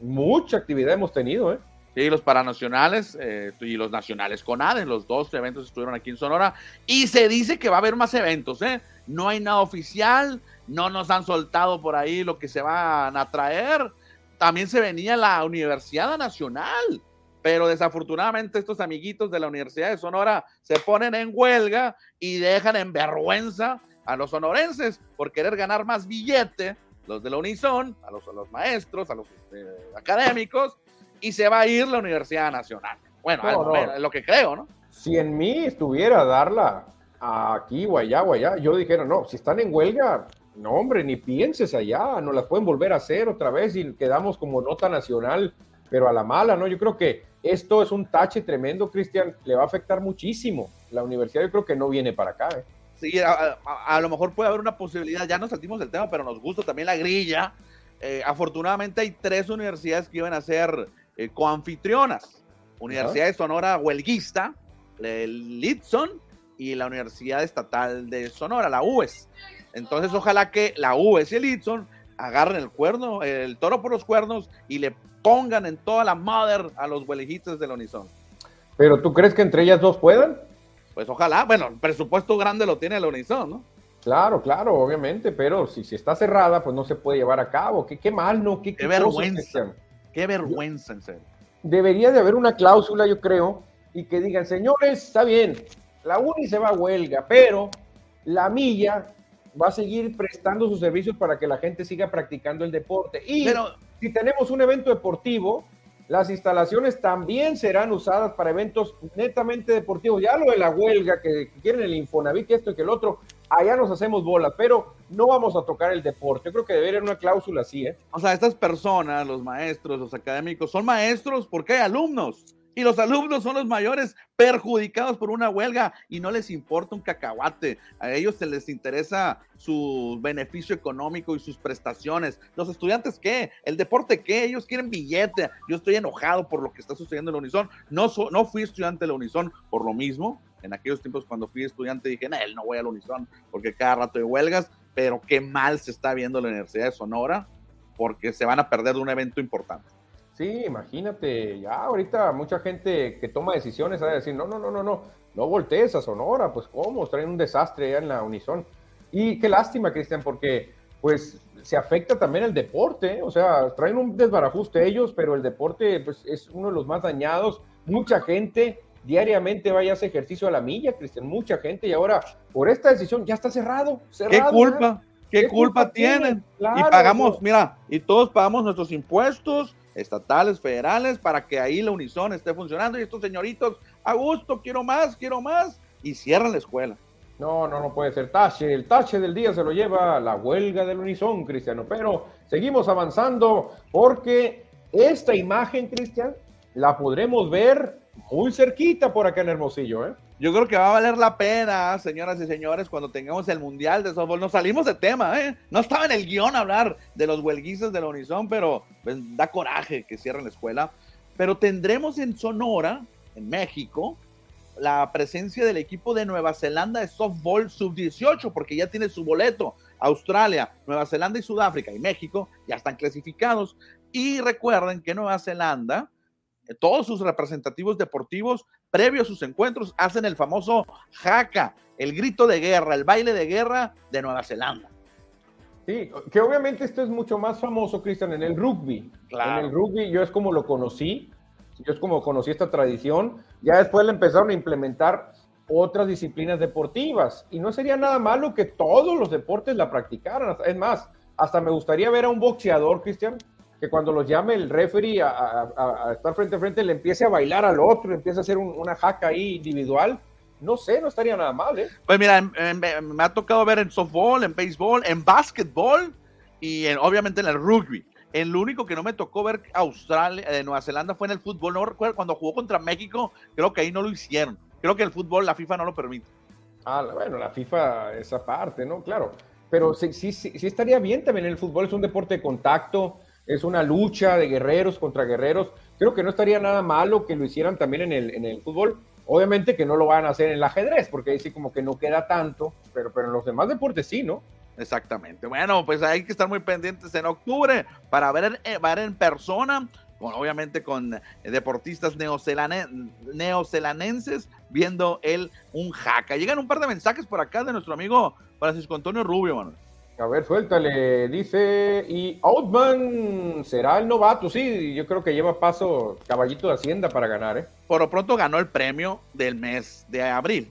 Speaker 1: mucha actividad hemos tenido, ¿eh?
Speaker 2: Sí, los paranacionales eh, y los nacionales con ADE, los dos eventos estuvieron aquí en Sonora. Y se dice que va a haber más eventos, ¿eh? No hay nada oficial, no nos han soltado por ahí lo que se van a traer. También se venía la Universidad Nacional, pero desafortunadamente estos amiguitos de la Universidad de Sonora se ponen en huelga y dejan en vergüenza a los sonorenses por querer ganar más billete, los de la Unison, a los, los maestros, a los este, académicos, y se va a ir la Universidad Nacional. Bueno, es lo que creo, ¿no?
Speaker 1: Si en mí estuviera darla aquí o allá o allá, yo dijera, no, si están en huelga, no, hombre, ni pienses allá, no las pueden volver a hacer otra vez y quedamos como nota nacional, pero a la mala, ¿no? Yo creo que esto es un tache tremendo, Cristian, le va a afectar muchísimo. La universidad yo creo que no viene para acá, ¿eh?
Speaker 2: Sí, a, lo mejor puede haber una posibilidad, ya nos saltimos del tema, pero nos gusta también la grilla. Eh, afortunadamente hay tres universidades que iban a ser eh, coanfitrionas. Universidad de Sonora Huelguista, el Litson y la Universidad Estatal de Sonora, la UES. Entonces, ojalá que la UES y el Itson agarren el cuerno, el toro por los cuernos y le pongan en toda la madre a los huelejitos del Unison.
Speaker 1: ¿Pero tú crees que entre ellas dos puedan?
Speaker 2: Pues ojalá, bueno, el presupuesto grande lo tiene el Unison, ¿no?
Speaker 1: Claro, claro, obviamente, pero si, si está cerrada, pues no se puede llevar a cabo. Qué, qué mal, ¿no?
Speaker 2: Qué, qué vergüenza. Qué vergüenza, en serio.
Speaker 1: Debería de haber una cláusula, yo creo, y que digan, señores, está bien, la UNI se va a huelga, pero la milla va a seguir prestando sus servicios para que la gente siga practicando el deporte. Y si tenemos un evento deportivo, las instalaciones también serán usadas para eventos netamente deportivos. Ya lo de la huelga, que, quieren el Infonavit, que esto y que el otro, allá nos hacemos bola, pero no vamos a tocar el deporte. Yo creo que debería haber una cláusula así, ¿eh?
Speaker 2: O sea, estas personas, los maestros, los académicos, son maestros porque hay alumnos. Y los alumnos son los mayores perjudicados por una huelga y no les importa un cacahuate. A ellos se les interesa su beneficio económico y sus prestaciones. Los estudiantes, ¿qué? ¿El deporte qué? Ellos quieren billete. Yo estoy enojado por lo que está sucediendo en la Unison. No, no fui estudiante de la Unison por lo mismo. En aquellos tiempos cuando fui estudiante dije, no, no voy a la Unison porque cada rato hay huelgas, pero qué mal se está viendo la Universidad de Sonora porque se van a perder de un evento importante.
Speaker 1: Sí, imagínate, ya ahorita mucha gente que toma decisiones va a decir, no, no, no, no, no, no voltees a Sonora, pues cómo, traen un desastre allá en la Unison. Y qué lástima, Cristian, porque pues se afecta también el deporte, o sea, traen un desbarajuste ellos, pero el deporte pues es uno de los más dañados. Mucha gente diariamente vaya a hacer ejercicio a la milla, Cristian, mucha gente, y ahora por esta decisión ya está cerrado. cerrado
Speaker 2: ¿Qué culpa? ¿Qué, culpa, tienen? y pagamos, mira, y todos pagamos nuestros impuestos, estatales, federales, para que ahí la Unison esté funcionando y estos señoritos, a gusto, quiero más, quiero más, y cierran la escuela.
Speaker 1: No, no, no puede ser tache. El tache del día se lo lleva la huelga del Unison, Cristiano. Pero seguimos avanzando porque esta imagen, Cristian, la podremos ver muy cerquita por acá en Hermosillo, ¿eh?
Speaker 2: Yo creo que va a valer la pena, señoras y señores, cuando tengamos el Mundial de Softball. Nos salimos de tema, ¿eh? No estaba en el guion hablar de los huelguistas de la Unison, pero pues, da coraje que cierren la escuela. Pero tendremos en Sonora, en México, la presencia del equipo de Nueva Zelanda de softball sub-18, porque ya tiene su boleto. Australia, Nueva Zelanda y Sudáfrica y México ya están clasificados. Y recuerden que Nueva Zelanda todos sus representativos deportivos, previo a sus encuentros, hacen el famoso jaca, el grito de guerra, el baile de guerra de Nueva Zelanda.
Speaker 1: Sí, que obviamente esto es mucho más famoso, Cristian, en el rugby. En el rugby yo es como lo conocí, yo es como conocí esta tradición. Ya después le empezaron a implementar otras disciplinas deportivas. Y no sería nada malo que todos los deportes la practicaran. Es más, hasta me gustaría ver a un boxeador, Cristian, que cuando los llame el referee a, estar frente a frente le empiece a bailar al otro, le empiece a hacer una jaca ahí individual. No sé, no estaría nada mal, ¿eh?
Speaker 2: Pues mira, me ha tocado ver en softball, en béisbol, en básquetbol y obviamente en el rugby. El único que no me tocó ver Australia, de Nueva Zelanda fue en el fútbol. No recuerdo cuando jugó contra México, creo que ahí no lo hicieron. Creo que el fútbol, la FIFA no lo permite.
Speaker 1: Ah, bueno, la FIFA, esa parte, ¿no? Claro. Pero sí, sí, sí estaría bien también. El fútbol es un deporte de contacto es una lucha de guerreros contra guerreros. Creo que no estaría nada malo que lo hicieran también en el, en el fútbol. Obviamente que no lo van a hacer en el ajedrez, porque ahí sí como que no queda tanto, pero, pero en los demás deportes sí, ¿no?
Speaker 2: Exactamente. Bueno, pues hay que estar muy pendientes en octubre para ver, eh, ver en persona, obviamente con deportistas neozelanenses viendo el un jaca. Llegan un par de mensajes por acá de nuestro amigo Francisco Antonio Rubio, Manuel.
Speaker 1: A ver, suéltale, dice, y Outman será el novato, sí, yo creo que lleva paso caballito de Hacienda para ganar, ¿eh?
Speaker 2: Por lo pronto ganó el premio del mes de abril.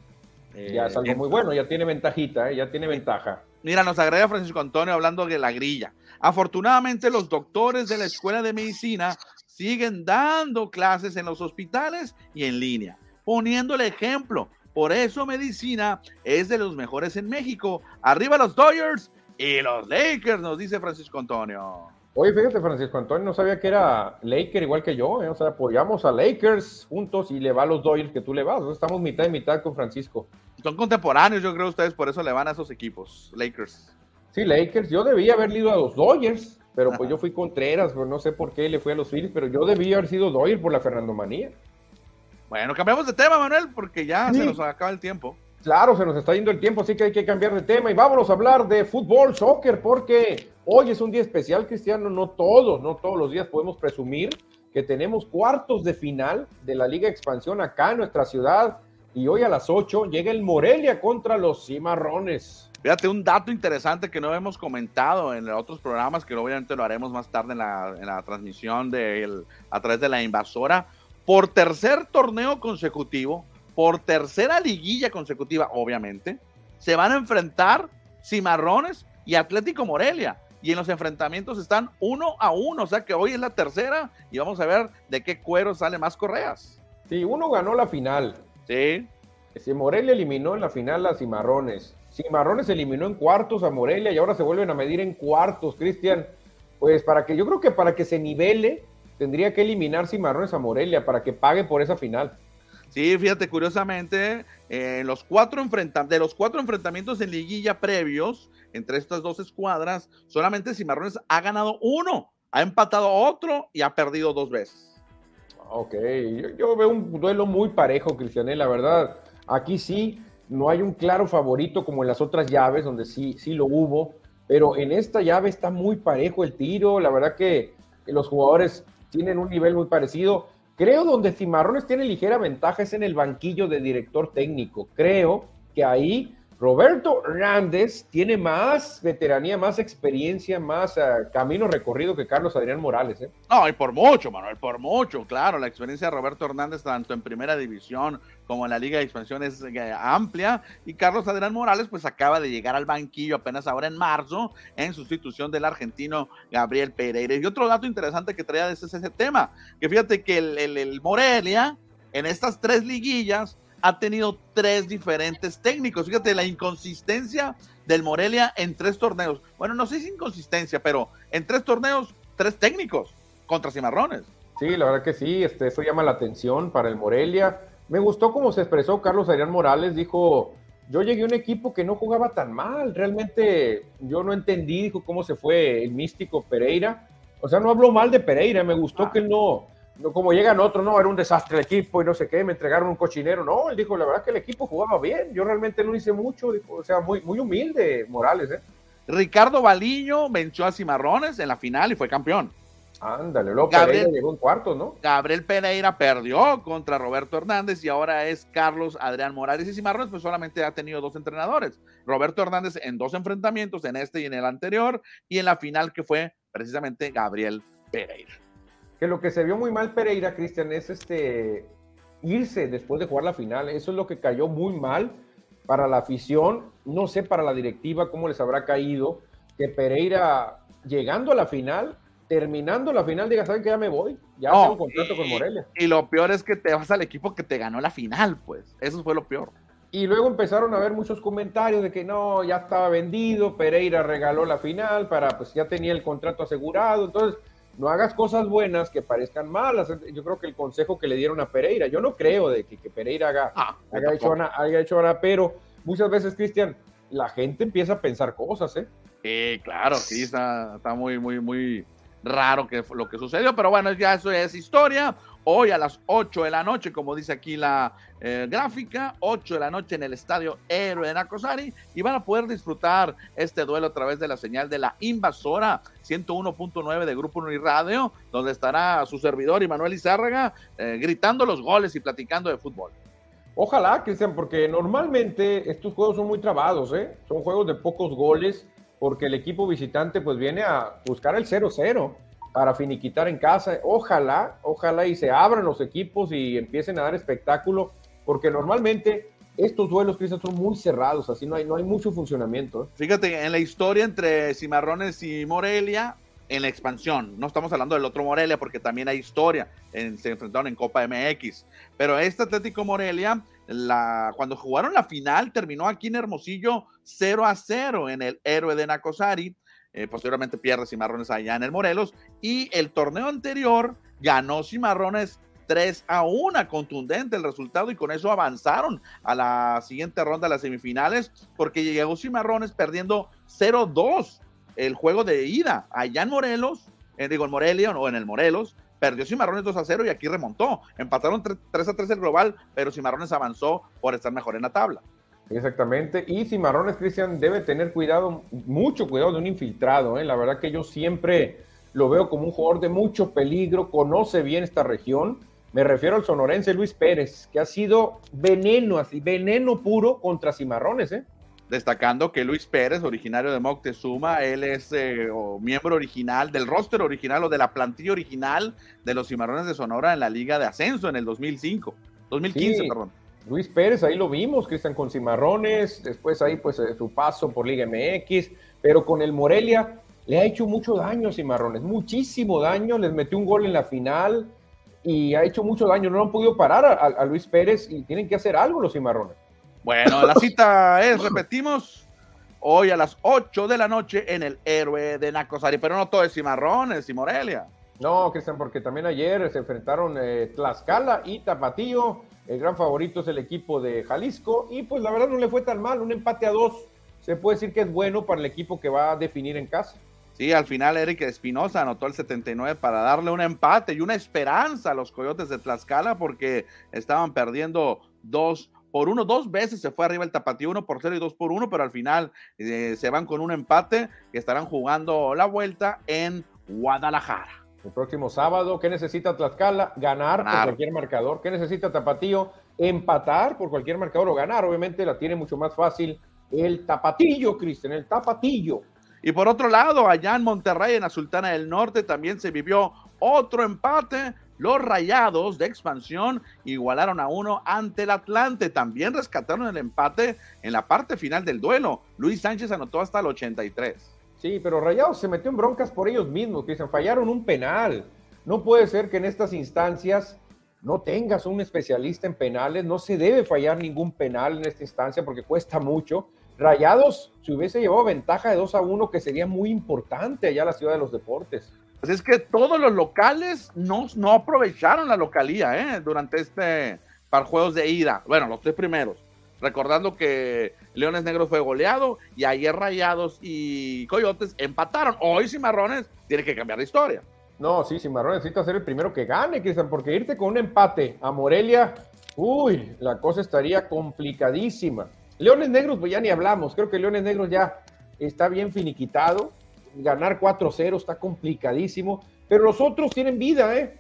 Speaker 1: ya es algo muy bueno, ya tiene ventajita, ¿eh? ya tiene ventaja.
Speaker 2: Mira, nos agrega Francisco Antonio hablando de la grilla. Afortunadamente los doctores de la Escuela de Medicina siguen dando clases en los hospitales y en línea, poniendo el ejemplo. Por eso medicina es de los mejores en México. Arriba los Dodgers y los Lakers, nos dice Francisco Antonio.
Speaker 1: Oye, fíjate, Francisco Antonio no sabía que era Laker igual que yo, ¿eh? o sea, apoyamos a Lakers juntos y le va a los Dodgers que tú le vas. estamos mitad y mitad con Francisco.
Speaker 2: Son contemporáneos, yo creo ustedes por eso le van a esos equipos, Lakers.
Speaker 1: Sí, Lakers. Yo debía haber ido a los Dodgers, pero pues yo fui Contreras, pues no sé por qué le fui a los Phillies, pero yo debía haber sido Dodgers por la Fernando Manía.
Speaker 2: Bueno, cambiamos de tema, Manuel, porque ya se nos acaba el tiempo.
Speaker 1: Claro, se nos está yendo el tiempo, así que hay que cambiar de tema y vámonos a hablar de fútbol, soccer, porque hoy es un día especial, Cristiano. No todos, no todos los días podemos presumir que tenemos cuartos de final de la Liga Expansión acá en nuestra ciudad. Y hoy a las 8 llega el Morelia contra los Cimarrones.
Speaker 2: Fíjate, un dato interesante que no hemos comentado en otros programas, que obviamente lo haremos más tarde en la, transmisión de a través de la invasora. Por tercer torneo consecutivo, por tercera liguilla consecutiva, obviamente, se van a enfrentar Cimarrones y Atlético Morelia. y en los enfrentamientos están uno a uno, o sea que hoy es la tercera y vamos a ver de qué cuero sale más correas.
Speaker 1: Sí, uno ganó la final.
Speaker 2: Sí.
Speaker 1: Si Morelia eliminó en la final a Cimarrones. Cimarrones eliminó en cuartos a Morelia y ahora se vuelven a medir en cuartos, Cristian. Pues para que yo creo que para que se nivele tendría que eliminar Cimarrones a Morelia para que pague por esa final.
Speaker 2: Sí, fíjate, curiosamente, eh, los cuatro de los cuatro enfrentamientos en liguilla previos entre estas dos escuadras, solamente Cimarrones ha ganado uno, ha empatado otro y ha perdido dos veces.
Speaker 1: Ok, yo, veo un duelo muy parejo, Cristiané, la verdad. Aquí sí, no hay un claro favorito como en las otras llaves, donde sí, sí lo hubo, pero en esta llave está muy parejo el tiro, la verdad que los jugadores tienen un nivel muy parecido. Creo donde Cimarrones tiene ligera ventaja es en el banquillo de director técnico. Creo que ahí Roberto Hernández tiene más veteranía, más experiencia, más eh, camino recorrido que Carlos Adrián Morales. ¿eh?
Speaker 2: No, y por mucho, Manuel, por mucho, claro. La experiencia de Roberto Hernández, tanto en primera división como en la Liga de Expansión, es eh, amplia. Y Carlos Adrián Morales, pues acaba de llegar al banquillo apenas ahora en marzo, en sustitución del argentino Gabriel Pereira. Y otro dato interesante que traía ese, ese tema, que fíjate que el Morelia, en estas tres liguillas, ha tenido tres diferentes técnicos. Fíjate la inconsistencia del Morelia en tres torneos. Bueno, no sé si inconsistencia, pero en tres torneos, tres técnicos contra Cimarrones.
Speaker 1: Sí, la verdad que sí, este, eso llama la atención para el Morelia. Me gustó cómo se expresó Carlos Adrián Morales, dijo, yo llegué a un equipo que no jugaba tan mal, realmente yo no entendí, dijo, cómo se fue el místico Pereira. O sea, no habló mal de Pereira, me gustó ah. que no, no, como llegan otros, no, era un desastre el equipo y no sé qué, me entregaron un cochinero. No, él dijo, la verdad que el equipo jugaba bien, yo realmente no hice mucho, o sea, muy, muy humilde Morales, ¿eh?
Speaker 2: Ricardo Baliño venció a Cimarrones en la final y fue campeón.
Speaker 1: Ándale, luego Gabriel, Pereira llegó en cuarto, ¿no?
Speaker 2: Gabriel Pereira perdió contra Roberto Hernández y ahora es Carlos Adrián Morales y Cimarrones, pues solamente ha tenido dos entrenadores. Roberto Hernández en dos enfrentamientos, en este y en el anterior, y en la final que fue precisamente Gabriel Pereira
Speaker 1: que lo que se vio muy mal Pereira, Cristian, es este irse después de jugar la final. Eso es lo que cayó muy mal para la afición. No sé para la directiva cómo les habrá caído que Pereira, llegando a la final, terminando la final, diga, ¿saben que ya me voy? Ya tengo un contrato con Morelia.
Speaker 2: Y lo peor es que te vas al equipo que te ganó la final, pues. Eso fue lo peor.
Speaker 1: Y luego empezaron a haber muchos comentarios de que no, ya estaba vendido, Pereira regaló la final para, pues ya tenía el contrato asegurado. Entonces, no hagas cosas buenas que parezcan malas. Yo creo que el consejo que le dieron a Pereira, yo no creo de que, Pereira haga, ah, haya, hecho una, haya hecho pero muchas veces, Cristian, la gente empieza a pensar cosas, ¿eh?
Speaker 2: Sí, claro, sí, está, está muy, muy, muy raro que lo que sucedió, pero bueno, ya eso es historia hoy a las 8 de la noche, como dice aquí la eh, gráfica, 8 de la noche en el estadio Héroe de Nacosari, y van a poder disfrutar este duelo a través de la señal de la invasora 101.9 de Grupo Uniradio, donde estará su servidor Manuel Izárraga eh, gritando los goles y platicando de fútbol.
Speaker 1: Ojalá, Cristian, porque normalmente estos juegos son muy trabados, ¿eh? son juegos de pocos goles, porque el equipo visitante pues viene a buscar el 0-0 para finiquitar en casa. Ojalá, ojalá y se abran los equipos y empiecen a dar espectáculo, porque normalmente estos duelos, Cristian, son muy cerrados, así no hay, no hay mucho funcionamiento. ¿eh?
Speaker 2: Fíjate, en la historia entre Cimarrones y Morelia, en la expansión, no estamos hablando del otro Morelia, porque también hay historia, se enfrentaron en Copa MX, pero este Atlético Morelia, la, cuando jugaron la final, terminó aquí en Hermosillo 0 a 0 en el héroe de Nacosari, eh, posteriormente pierde Cimarrones allá en el Morelos. Y el torneo anterior ganó Cimarrones 3 a 1, contundente el resultado y con eso avanzaron a la siguiente ronda de las semifinales porque llegó Cimarrones perdiendo 0-2 el juego de ida allá en Morelos, eh, digo en Morelia o en el Morelos, perdió Cimarrones 2 a 0 y aquí remontó. Empataron 3 a 3 el global, pero Cimarrones avanzó por estar mejor en la tabla.
Speaker 1: Exactamente. Y Cimarrones, Cristian, debe tener cuidado, mucho cuidado de un infiltrado. ¿eh? La verdad que yo siempre lo veo como un jugador de mucho peligro, conoce bien esta región. Me refiero al sonorense Luis Pérez, que ha sido veneno, así, veneno puro contra Cimarrones. ¿eh?
Speaker 2: Destacando que Luis Pérez, originario de Moctezuma, él es eh, miembro original del roster original o de la plantilla original de los Cimarrones de Sonora en la Liga de Ascenso en el 2005, 2015, perdón.
Speaker 1: Luis Pérez, ahí lo vimos, Cristian con Cimarrones, después ahí pues eh, su paso por Liga MX, pero con el Morelia, le ha hecho mucho daño a Cimarrones, muchísimo daño, les metió un gol en la final y ha hecho mucho daño, no han podido parar a, Luis Pérez y tienen que hacer algo los Cimarrones.
Speaker 2: Bueno, la cita es, repetimos, hoy a las 8 de la noche en el Héroe de Nacosari, pero no todo es Cimarrones y Morelia.
Speaker 1: No, Cristian, porque también ayer se enfrentaron eh, Tlaxcala y Tapatío. El gran favorito es el equipo de Jalisco y pues la verdad no le fue tan mal, un empate a dos se puede decir que es bueno para el equipo que va a definir en casa.
Speaker 2: Sí, al final Eric Espinosa anotó el 79 para darle un empate y una esperanza a los Coyotes de Tlaxcala porque estaban perdiendo dos por uno, dos veces se fue arriba el tapatío, uno por cero y dos por uno, pero al final eh, se van con un empate que estarán jugando la vuelta en Guadalajara.
Speaker 1: El próximo sábado, ¿qué necesita Tlaxcala? Ganar, por cualquier marcador. ¿Qué necesita Tapatío? Empatar por cualquier marcador o ganar. Obviamente la tiene mucho más fácil el Tapatillo, Cristian, el Tapatillo.
Speaker 2: Y por otro lado, allá en Monterrey, en la Sultana del Norte, también se vivió otro empate. Los Rayados de expansión igualaron a uno ante el Atlante. También rescataron el empate en la parte final del duelo. Luis Sánchez anotó hasta el 83.
Speaker 1: Sí, pero Rayados se metió en broncas por ellos mismos, que se fallaron un penal. No puede ser que en estas instancias no tengas un especialista en penales, no se debe fallar ningún penal en esta instancia porque cuesta mucho. Rayados se hubiese llevado ventaja de 2 a 1, que sería muy importante allá en la ciudad de los deportes.
Speaker 2: Pues es que todos los locales no, aprovecharon la localía ¿eh? durante este par juegos de ida. Bueno, los tres primeros. Recordando que Leones Negros fue goleado y ayer Rayados y Coyotes empataron. Hoy Cimarrones tiene que cambiar de historia.
Speaker 1: No, sí, Cimarrones necesita ser el primero que gane, Cristian, porque irte con un empate a Morelia, uy, la cosa estaría complicadísima. Leones Negros, pues ya ni hablamos. Creo que Leones Negros ya está bien finiquitado. Ganar 4-0 está complicadísimo. Pero los otros tienen vida, ¿eh?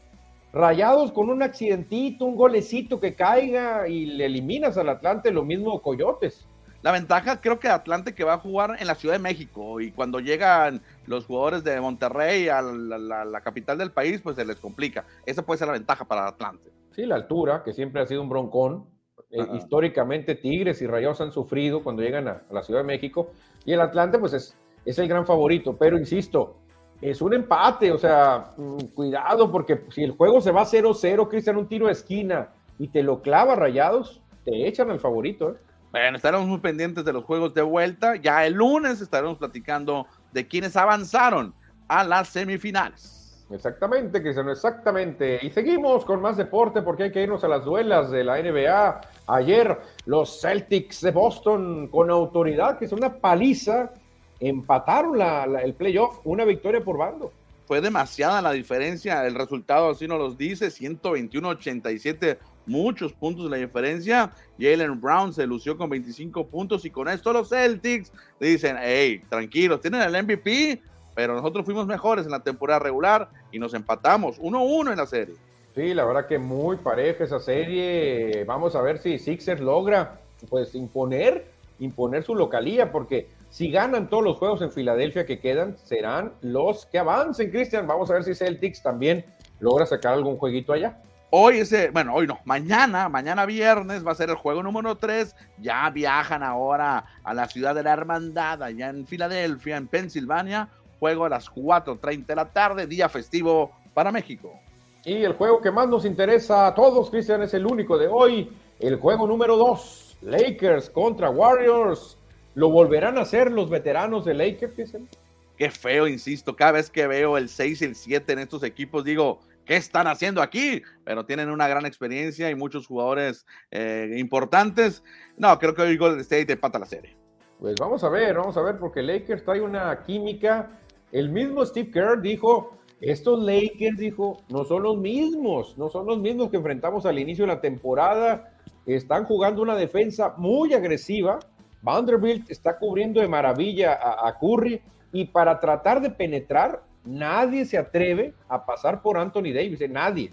Speaker 1: Rayados con un accidentito, un golecito que caiga y le eliminas al Atlante, lo mismo Coyotes.
Speaker 2: La ventaja creo que Atlante que va a jugar en la Ciudad de México y cuando llegan los jugadores de Monterrey a la, capital del país, pues se les complica. Esa puede ser la ventaja para Atlante.
Speaker 1: Sí, la altura, que siempre ha sido un broncón. Eh, históricamente Tigres y Rayados han sufrido cuando llegan a, la Ciudad de México y el Atlante pues es, es el gran favorito, pero insisto, es un empate, o sea, mm, cuidado porque si el juego se va 0-0, Cristian, un tiro de esquina y te lo clava Rayados, te echan al favorito. ¿eh?
Speaker 2: Bueno, estaremos muy pendientes de los juegos de vuelta. Ya el lunes estaremos platicando de quienes avanzaron a las semifinales.
Speaker 1: Exactamente, Cristiano, exactamente. Y seguimos con más deporte porque hay que irnos a las duelas de la NBA. Ayer los Celtics de Boston con autoridad, que es una paliza, empataron el playoff, una victoria por bando.
Speaker 2: Fue demasiada la diferencia, el resultado así nos los dice, 121-87 muchos puntos la diferencia. Jalen Brown se lució con 25 puntos y con esto los Celtics dicen, hey, tranquilos, tienen el MVP, pero nosotros fuimos mejores en la temporada regular y nos empatamos 1-1 en la serie.
Speaker 1: Sí, la verdad que muy pareja esa serie. Vamos a ver si Sixers logra pues imponer, imponer su localía, porque si ganan todos los juegos en Filadelfia que quedan, serán los que avancen, Cristian. Vamos a ver si Celtics también logra sacar algún jueguito allá.
Speaker 2: Hoy ese, bueno, hoy no, mañana, mañana viernes va a ser el juego número 3. Ya viajan ahora a la ciudad de la Hermandad, allá en Filadelfia, en Pensilvania. Juego a las 4.30 de la tarde, día festivo para México.
Speaker 1: Y el juego que más nos interesa a todos, Cristian, es el único de hoy. El juego número 2, Lakers contra Warriors. ¿Lo volverán a hacer los veteranos de Lakers, Cristian?
Speaker 2: Qué feo, insisto, cada vez que veo el 6 y el 7 en estos equipos, digo, ¿qué están haciendo aquí? Pero tienen una gran experiencia y muchos jugadores eh, importantes. No, creo que hoy Golden State empata la serie.
Speaker 1: Pues vamos a ver, vamos a ver, porque Lakers trae una química. El mismo Steve Kerr dijo, estos Lakers, dijo, no son los mismos, no son los mismos que enfrentamos al inicio de la temporada. Están jugando una defensa muy agresiva. Vanderbilt está cubriendo de maravilla a, a Curry y para tratar de penetrar Nadie se atreve a pasar por Anthony Davis, eh, nadie.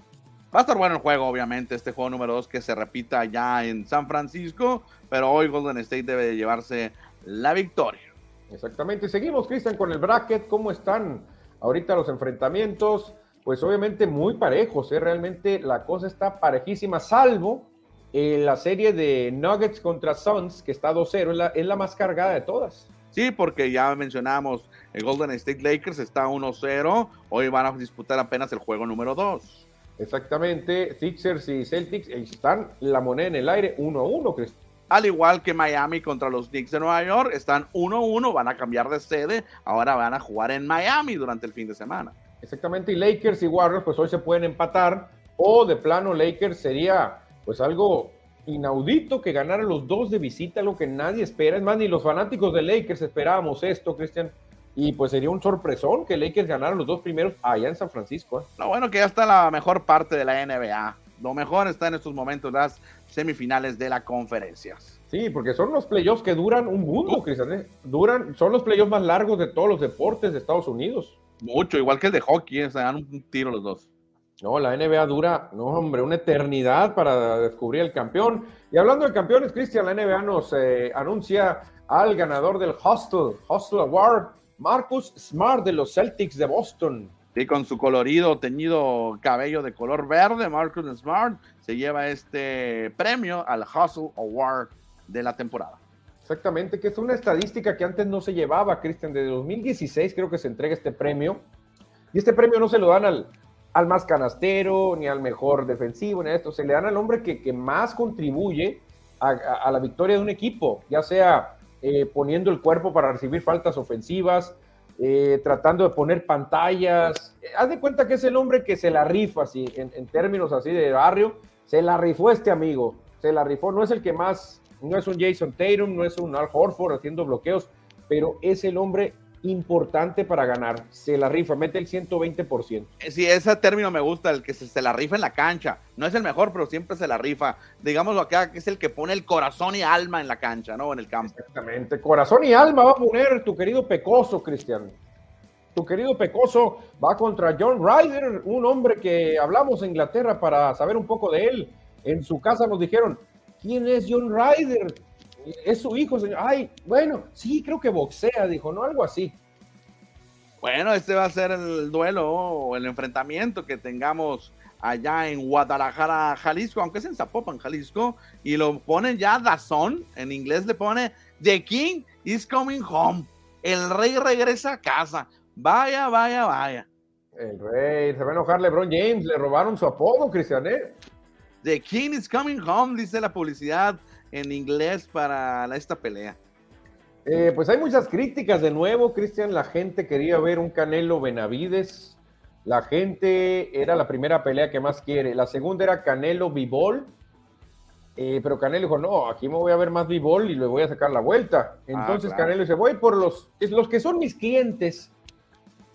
Speaker 2: Va a estar bueno el juego, obviamente, este juego número 2 que se repita ya en San Francisco, pero hoy Golden State debe de llevarse la victoria.
Speaker 1: Exactamente, seguimos, Cristian, con el bracket, ¿cómo están ahorita los enfrentamientos? Pues obviamente muy parejos, ¿eh? realmente la cosa está parejísima, salvo la serie de Nuggets contra Suns, que está 2-0, es la, es la más cargada de todas.
Speaker 2: Sí, porque ya mencionamos, el Golden State Lakers está 1-0, hoy van a disputar apenas el juego número 2.
Speaker 1: Exactamente, Sixers y Celtics están la moneda en el aire 1-1, Cristian.
Speaker 2: Al igual que Miami contra los Knicks de Nueva York, están 1-1, van a cambiar de sede, ahora van a jugar en Miami durante el fin de semana.
Speaker 1: Exactamente, y Lakers y Warriors pues hoy se pueden empatar, o de plano Lakers sería pues algo inaudito que ganaran los dos de visita, lo que nadie espera, es más, ni los fanáticos de Lakers esperábamos esto, Cristian, y pues sería un sorpresón que Lakers ganaran los dos primeros allá en San Francisco. ¿eh?
Speaker 2: Lo bueno que ya está la mejor parte de la NBA, lo mejor está en estos momentos las semifinales de la conferencia.
Speaker 1: Sí, porque son los playoffs que duran un mundo, Cristian. ¿eh? Duran, son los playoffs más largos de todos los deportes de Estados Unidos.
Speaker 2: Mucho, igual que el de hockey, ¿eh? se dan un tiro los dos.
Speaker 1: No, la NBA dura, no, hombre, una eternidad para descubrir el campeón. Y hablando de campeones, Cristian, la NBA nos eh, anuncia al ganador del Hostel, Hostel Award, Marcus Smart de los Celtics de Boston.
Speaker 2: Y con su colorido, teñido cabello de color verde, Marcus Smart se lleva este premio al Hustle Award de la temporada.
Speaker 1: Exactamente, que es una estadística que antes no se llevaba, Cristian. De 2016 creo que se entrega este premio. Y este premio no se lo dan al, al más canastero, ni al mejor defensivo, ni a esto. Se le dan al hombre que, más contribuye a, la victoria de un equipo, ya sea eh, poniendo el cuerpo para recibir faltas ofensivas, eh, tratando de poner pantallas. Haz de cuenta que es el hombre que se la rifa, así, en, términos así de barrio, se la rifó este amigo, se la rifó. No es el que más, no es un Jason Tatum, no es un Al Horford haciendo bloqueos, pero es el hombre importante para ganar. Se la rifa, mete el 120%.
Speaker 2: Eh, sí, ese término me gusta, el que se, la rifa en la cancha. No es el mejor, pero siempre se la rifa. Digámoslo acá, que es el que pone el corazón y alma en la cancha, ¿no? En el campo.
Speaker 1: Exactamente. Corazón y alma va a poner tu querido Pecoso, Cristian. Tu querido Pecoso va contra John Ryder, un hombre que hablamos en Inglaterra para saber un poco de él. En su casa nos dijeron, ¿quién es John Ryder? Es su hijo, señor. Ay, bueno, sí, creo que boxea, dijo, ¿no? Algo así.
Speaker 2: Bueno, este va a ser el duelo o el enfrentamiento que tengamos allá en Guadalajara, Jalisco, aunque es en Zapopan, Jalisco, y lo ponen ya Dazón, en inglés le pone The King is coming home. El rey regresa a casa. Vaya, vaya, vaya.
Speaker 1: El rey, se va a enojar LeBron James, le robaron su apodo, Cristian. ¿eh?
Speaker 2: The King is coming home, dice la publicidad en inglés para esta pelea?
Speaker 1: Eh, pues hay muchas críticas de nuevo, Cristian. La gente quería ver un Canelo Benavides. La gente era la primera pelea que más quiere. La segunda era Canelo Bibol. Eh, pero Canelo dijo, no, aquí me voy a ver más Bibol y le voy a sacar la vuelta. Ah, Entonces Canelo dice, voy por los, los que son mis clientes,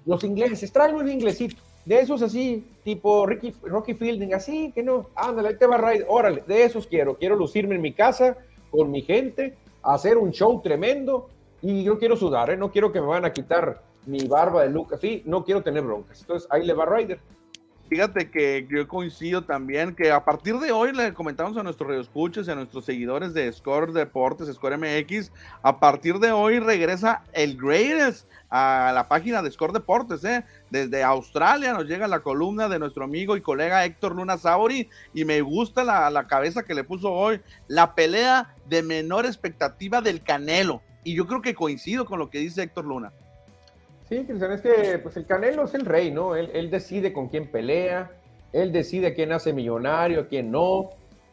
Speaker 1: los ingleses, traigo un inglesito. De esos así, tipo Ricky, Rocky Fielding, así que no, ándale, ahí te va órale, de esos quiero, quiero lucirme en mi casa con mi gente, hacer un show tremendo y yo quiero sudar, ¿eh? no quiero que me van a quitar mi barba de Lucas, sí, no quiero tener broncas. Entonces ahí le va Ryder.
Speaker 2: Fíjate que yo coincido también que a partir de hoy le comentamos a nuestros radioescuchos y a nuestros seguidores de Score Deportes, Score MX, a partir de hoy regresa el Greatest a la página de Score Deportes, ¿eh? Desde Australia nos llega la columna de nuestro amigo y colega Héctor Luna Sauri y me gusta la, la cabeza que le puso hoy, la pelea de menor expectativa del Canelo. Y yo creo que coincido con lo que dice Héctor Luna.
Speaker 1: Sí, Cristian, es que pues el Canelo es el rey, ¿no? Él, decide con quién pelea, él decide quién hace millonario, quién no,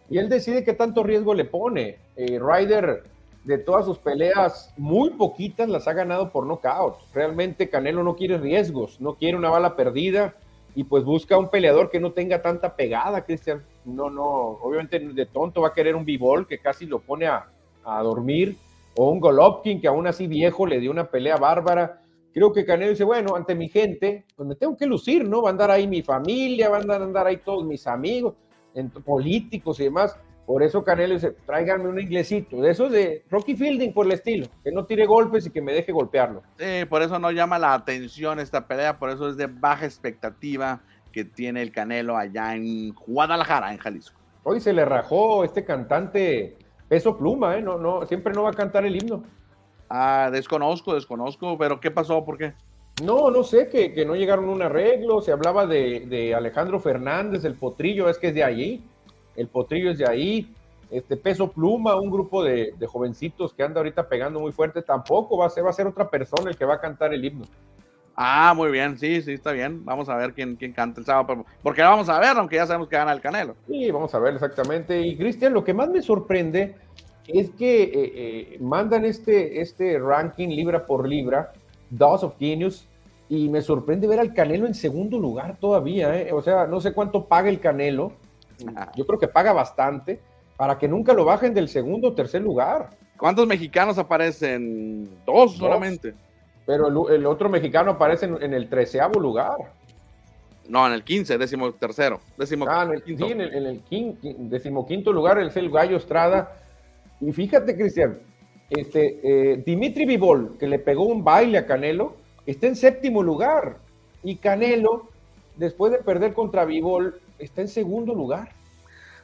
Speaker 1: y él decide qué tanto riesgo le pone. Eh, Ryder, de todas sus peleas, muy poquitas las ha ganado por nocaut. Realmente Canelo no quiere riesgos, no quiere una bala perdida y pues busca un peleador que no tenga tanta pegada, Cristian. No, no, obviamente de tonto va a querer un b que casi lo pone a, a dormir, o un Golovkin que aún así viejo le dio una pelea bárbara creo que Canelo dice, bueno, ante mi gente, pues me tengo que lucir, ¿no? Va a andar ahí mi familia, van a andar ahí todos mis amigos, políticos y demás. Por eso Canelo dice, tráiganme un inglesito, de esos de Rocky Fielding por el estilo, que no tire golpes y que me deje golpearlo.
Speaker 2: Sí, por eso no llama la atención esta pelea, por eso es de baja expectativa que tiene el Canelo allá en Guadalajara, en Jalisco.
Speaker 1: Hoy se le rajó este cantante peso pluma, ¿eh? No, no, siempre no va a cantar el himno.
Speaker 2: Ah, desconozco, desconozco, pero ¿qué pasó? ¿Por qué?
Speaker 1: No, no sé, que, no llegaron a un arreglo, se hablaba de, Alejandro Fernández, el potrillo, es que es de allí, el potrillo es de ahí, este peso pluma, un grupo de, jovencitos que anda ahorita pegando muy fuerte, tampoco va a ser, va a ser otra persona el que va a cantar el himno.
Speaker 2: Ah, muy bien, sí, sí, está bien. Vamos a ver quién, quién canta el sábado, porque vamos a ver, aunque ya sabemos que gana el Canelo.
Speaker 1: Sí, vamos a ver exactamente. Y Cristian, lo que más me sorprende es que eh, eh, mandan este, este ranking libra por libra, Dos of Genius, y me sorprende ver al Canelo en segundo lugar todavía. ¿eh? O sea, no sé cuánto paga el Canelo. Yo creo que paga bastante para que nunca lo bajen del segundo o tercer lugar.
Speaker 2: ¿Cuántos mexicanos aparecen? Dos, solamente.
Speaker 1: Pero el, otro mexicano aparece en, el treceavo lugar.
Speaker 2: No, en el quince, décimo tercero. Décimo
Speaker 1: ah, en el, quinto. Sí, en el, decimoquinto lugar es el Gallo Estrada. Y fíjate, Cristian, este, eh, Dimitri Vivol, que le pegó un baile a Canelo, está en séptimo lugar. Y Canelo, después de perder contra Vivol, está en segundo lugar.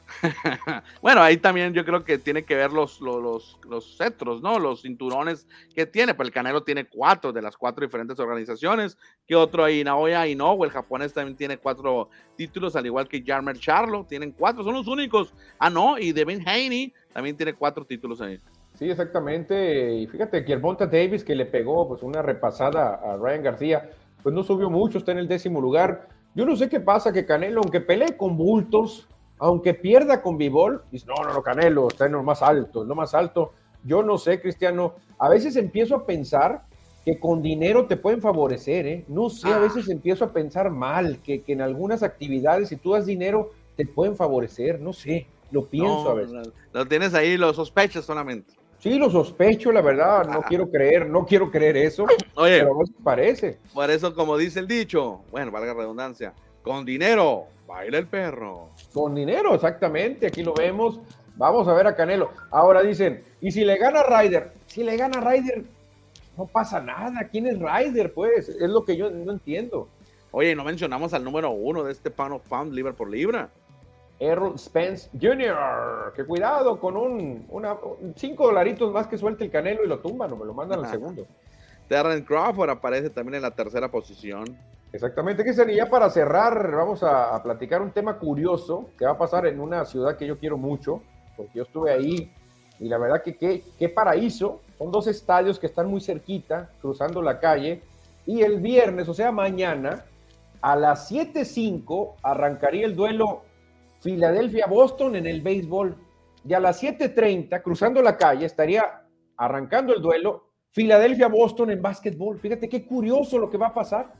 Speaker 2: bueno, ahí también yo creo que tiene que ver los, los, los, cetros, ¿no? Los cinturones que tiene. Pues el Canelo tiene cuatro de las cuatro diferentes organizaciones. Que otro ahí, Naoya Inoue, el japonés también tiene cuatro títulos, al igual que Jarmer Charlo, tienen cuatro, son los únicos. Ah, no, y Devin Haney también tiene cuatro títulos ahí.
Speaker 1: Sí, exactamente. Y fíjate que Monta Davis, que le pegó pues una repasada a Ryan García, pues no subió mucho, está en el décimo lugar. Yo no sé qué pasa, que Canelo, aunque pelee con bultos, aunque pierda con Vivol, dice, no, no, no, Canelo está en lo más alto, en lo más alto. Yo no sé, Cristiano, a veces empiezo a pensar que con dinero te pueden favorecer, ¿eh? No sé, a ah. veces empiezo a pensar mal, que, que en algunas actividades, si tú das dinero, te pueden favorecer, no sé, lo pienso a veces.
Speaker 2: Lo tienes ahí, lo sospechas solamente.
Speaker 1: Sí, lo sospecho, la verdad, no ah. quiero creer, no quiero creer eso, Oye, pero no parece.
Speaker 2: Por eso, como dice el dicho, bueno, valga redundancia, con dinero baila el perro.
Speaker 1: Con dinero, exactamente, aquí lo vemos. Vamos a ver a Canelo. Ahora dicen, ¿y si le gana Ryder? Si le gana Ryder, no pasa nada. ¿Quién es Ryder? Pues es lo que yo no entiendo.
Speaker 2: Oye, no mencionamos al número uno de este Pound of Pound, libra por libra.
Speaker 1: Errol Spence Jr., que cuidado con un una, cinco dolaritos más que suelte el canelo y lo tumban o me lo mandan al segundo.
Speaker 2: Terren Crawford aparece también en la tercera posición.
Speaker 1: Exactamente, que sería para cerrar, vamos a, platicar un tema curioso que va a pasar en una ciudad que yo quiero mucho, porque yo estuve ahí y la verdad que qué paraíso, son dos estadios que están muy cerquita, cruzando la calle, y el viernes, o sea, mañana, a las 7.05 arrancaría el duelo Filadelfia-Boston en el béisbol. Y a las 7:30, cruzando la calle, estaría arrancando el duelo Filadelfia-Boston en básquetbol. Fíjate qué curioso lo que va a pasar.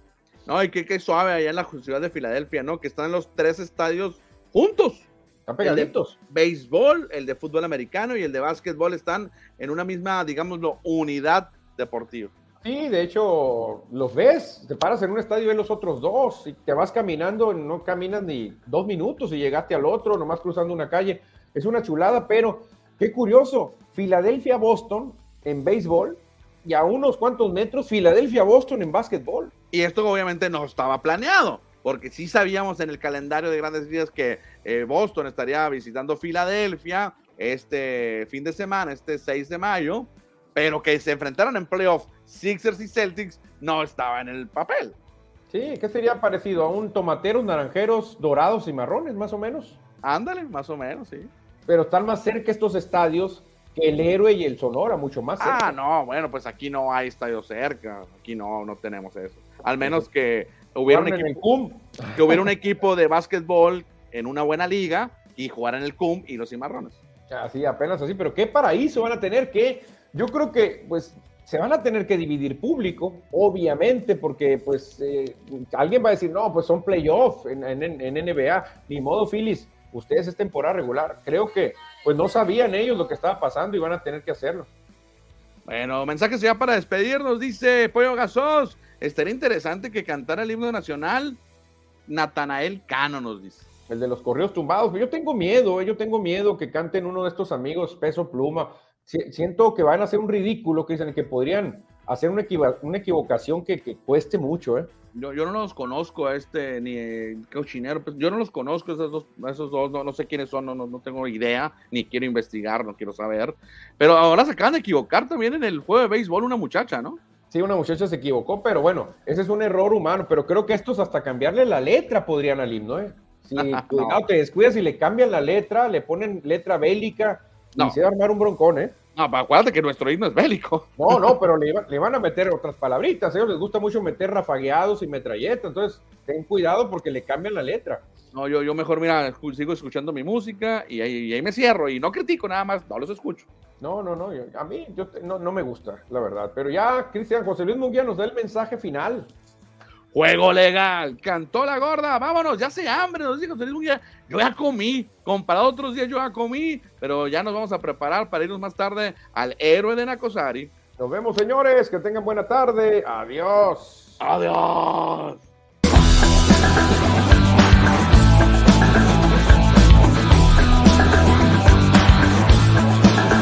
Speaker 2: No, y qué, suave allá en la ciudad de Filadelfia, ¿no? Que están los tres estadios juntos.
Speaker 1: Están pegaditos.
Speaker 2: El de béisbol, el de fútbol americano y el de básquetbol están en una misma, digámoslo, unidad deportiva.
Speaker 1: Sí, de hecho, los ves, te paras en un estadio y ves los otros dos, y te vas caminando, no caminas ni dos minutos y llegaste al otro, nomás cruzando una calle. Es una chulada, pero qué curioso, Filadelfia-Boston en béisbol y a unos cuantos metros Filadelfia-Boston en básquetbol.
Speaker 2: Y esto obviamente no estaba planeado, porque sí sabíamos en el calendario de grandes días que eh, Boston estaría visitando Filadelfia este fin de semana, este 6 de mayo, pero que se enfrentaron en playoff Sixers y Celtics no estaba en el papel.
Speaker 1: Sí, ¿qué sería parecido? ¿A un tomateros, naranjeros, dorados y marrones, más o menos?
Speaker 2: Ándale, más o menos, sí.
Speaker 1: Pero están más cerca estos estadios que el héroe y el Sonora, mucho más cerca.
Speaker 2: Ah, no, bueno, pues aquí no hay estadio cerca, aquí no, no tenemos eso. Al menos que hubiera un equipo, que hubiera un equipo de básquetbol en una buena liga y jugar en el CUM y los cimarrones.
Speaker 1: Así, apenas así, pero qué paraíso van a tener que yo creo que pues se van a tener que dividir público, obviamente, porque pues eh, alguien va a decir, no, pues son playoffs en, en, NBA, ni modo, Phillies, ustedes es temporada regular. Creo que pues no sabían ellos lo que estaba pasando y van a tener que hacerlo.
Speaker 2: Bueno, mensajes ya para despedirnos, dice Pollo Gasos, estaría interesante que cantara el himno nacional Natanael Cano, nos dice.
Speaker 1: El de los correos tumbados, yo tengo miedo, eh, yo tengo miedo que canten uno de estos amigos, Peso Pluma, siento que van a hacer un ridículo, que dicen que podrían hacer una, una equivocación que, cueste mucho, ¿eh?
Speaker 2: Yo, yo, no los conozco a este, ni el cochinero, pues yo no los conozco, esos dos, esos dos no, no sé quiénes son, no, no, tengo idea, ni quiero investigar, no quiero saber. Pero ahora se acaban de equivocar también en el juego de béisbol una muchacha, ¿no?
Speaker 1: Sí, una muchacha se equivocó, pero bueno, ese es un error humano, pero creo que estos hasta cambiarle la letra podrían al himno, ¿eh? Cuidado, te descuidas y le cambian la letra, le ponen letra bélica y se va a armar un broncón, ¿eh?
Speaker 2: No, para acuérdate que nuestro himno es bélico.
Speaker 1: No, no, pero le, le, van a meter otras palabritas. A ellos les gusta mucho meter rafagueados y metralletas. Entonces, ten cuidado porque le cambian la letra.
Speaker 2: No, yo, yo mejor, mira, sigo escuchando mi música y ahí, ahí me cierro. Y no critico nada más, no los escucho.
Speaker 1: No, no, no. A mí yo no, no, me gusta, la verdad. Pero ya, Cristian José Luis Munguía nos da el mensaje final.
Speaker 2: Juego legal, cantó la gorda, vámonos, ya se hambre, nos dijo Luis Munguía. Yo ya comí, comparado a otros días yo ya comí, pero ya nos vamos a preparar para irnos más tarde al héroe de Nacosari.
Speaker 1: Nos vemos, señores, que tengan buena tarde. Adiós.
Speaker 2: Adiós.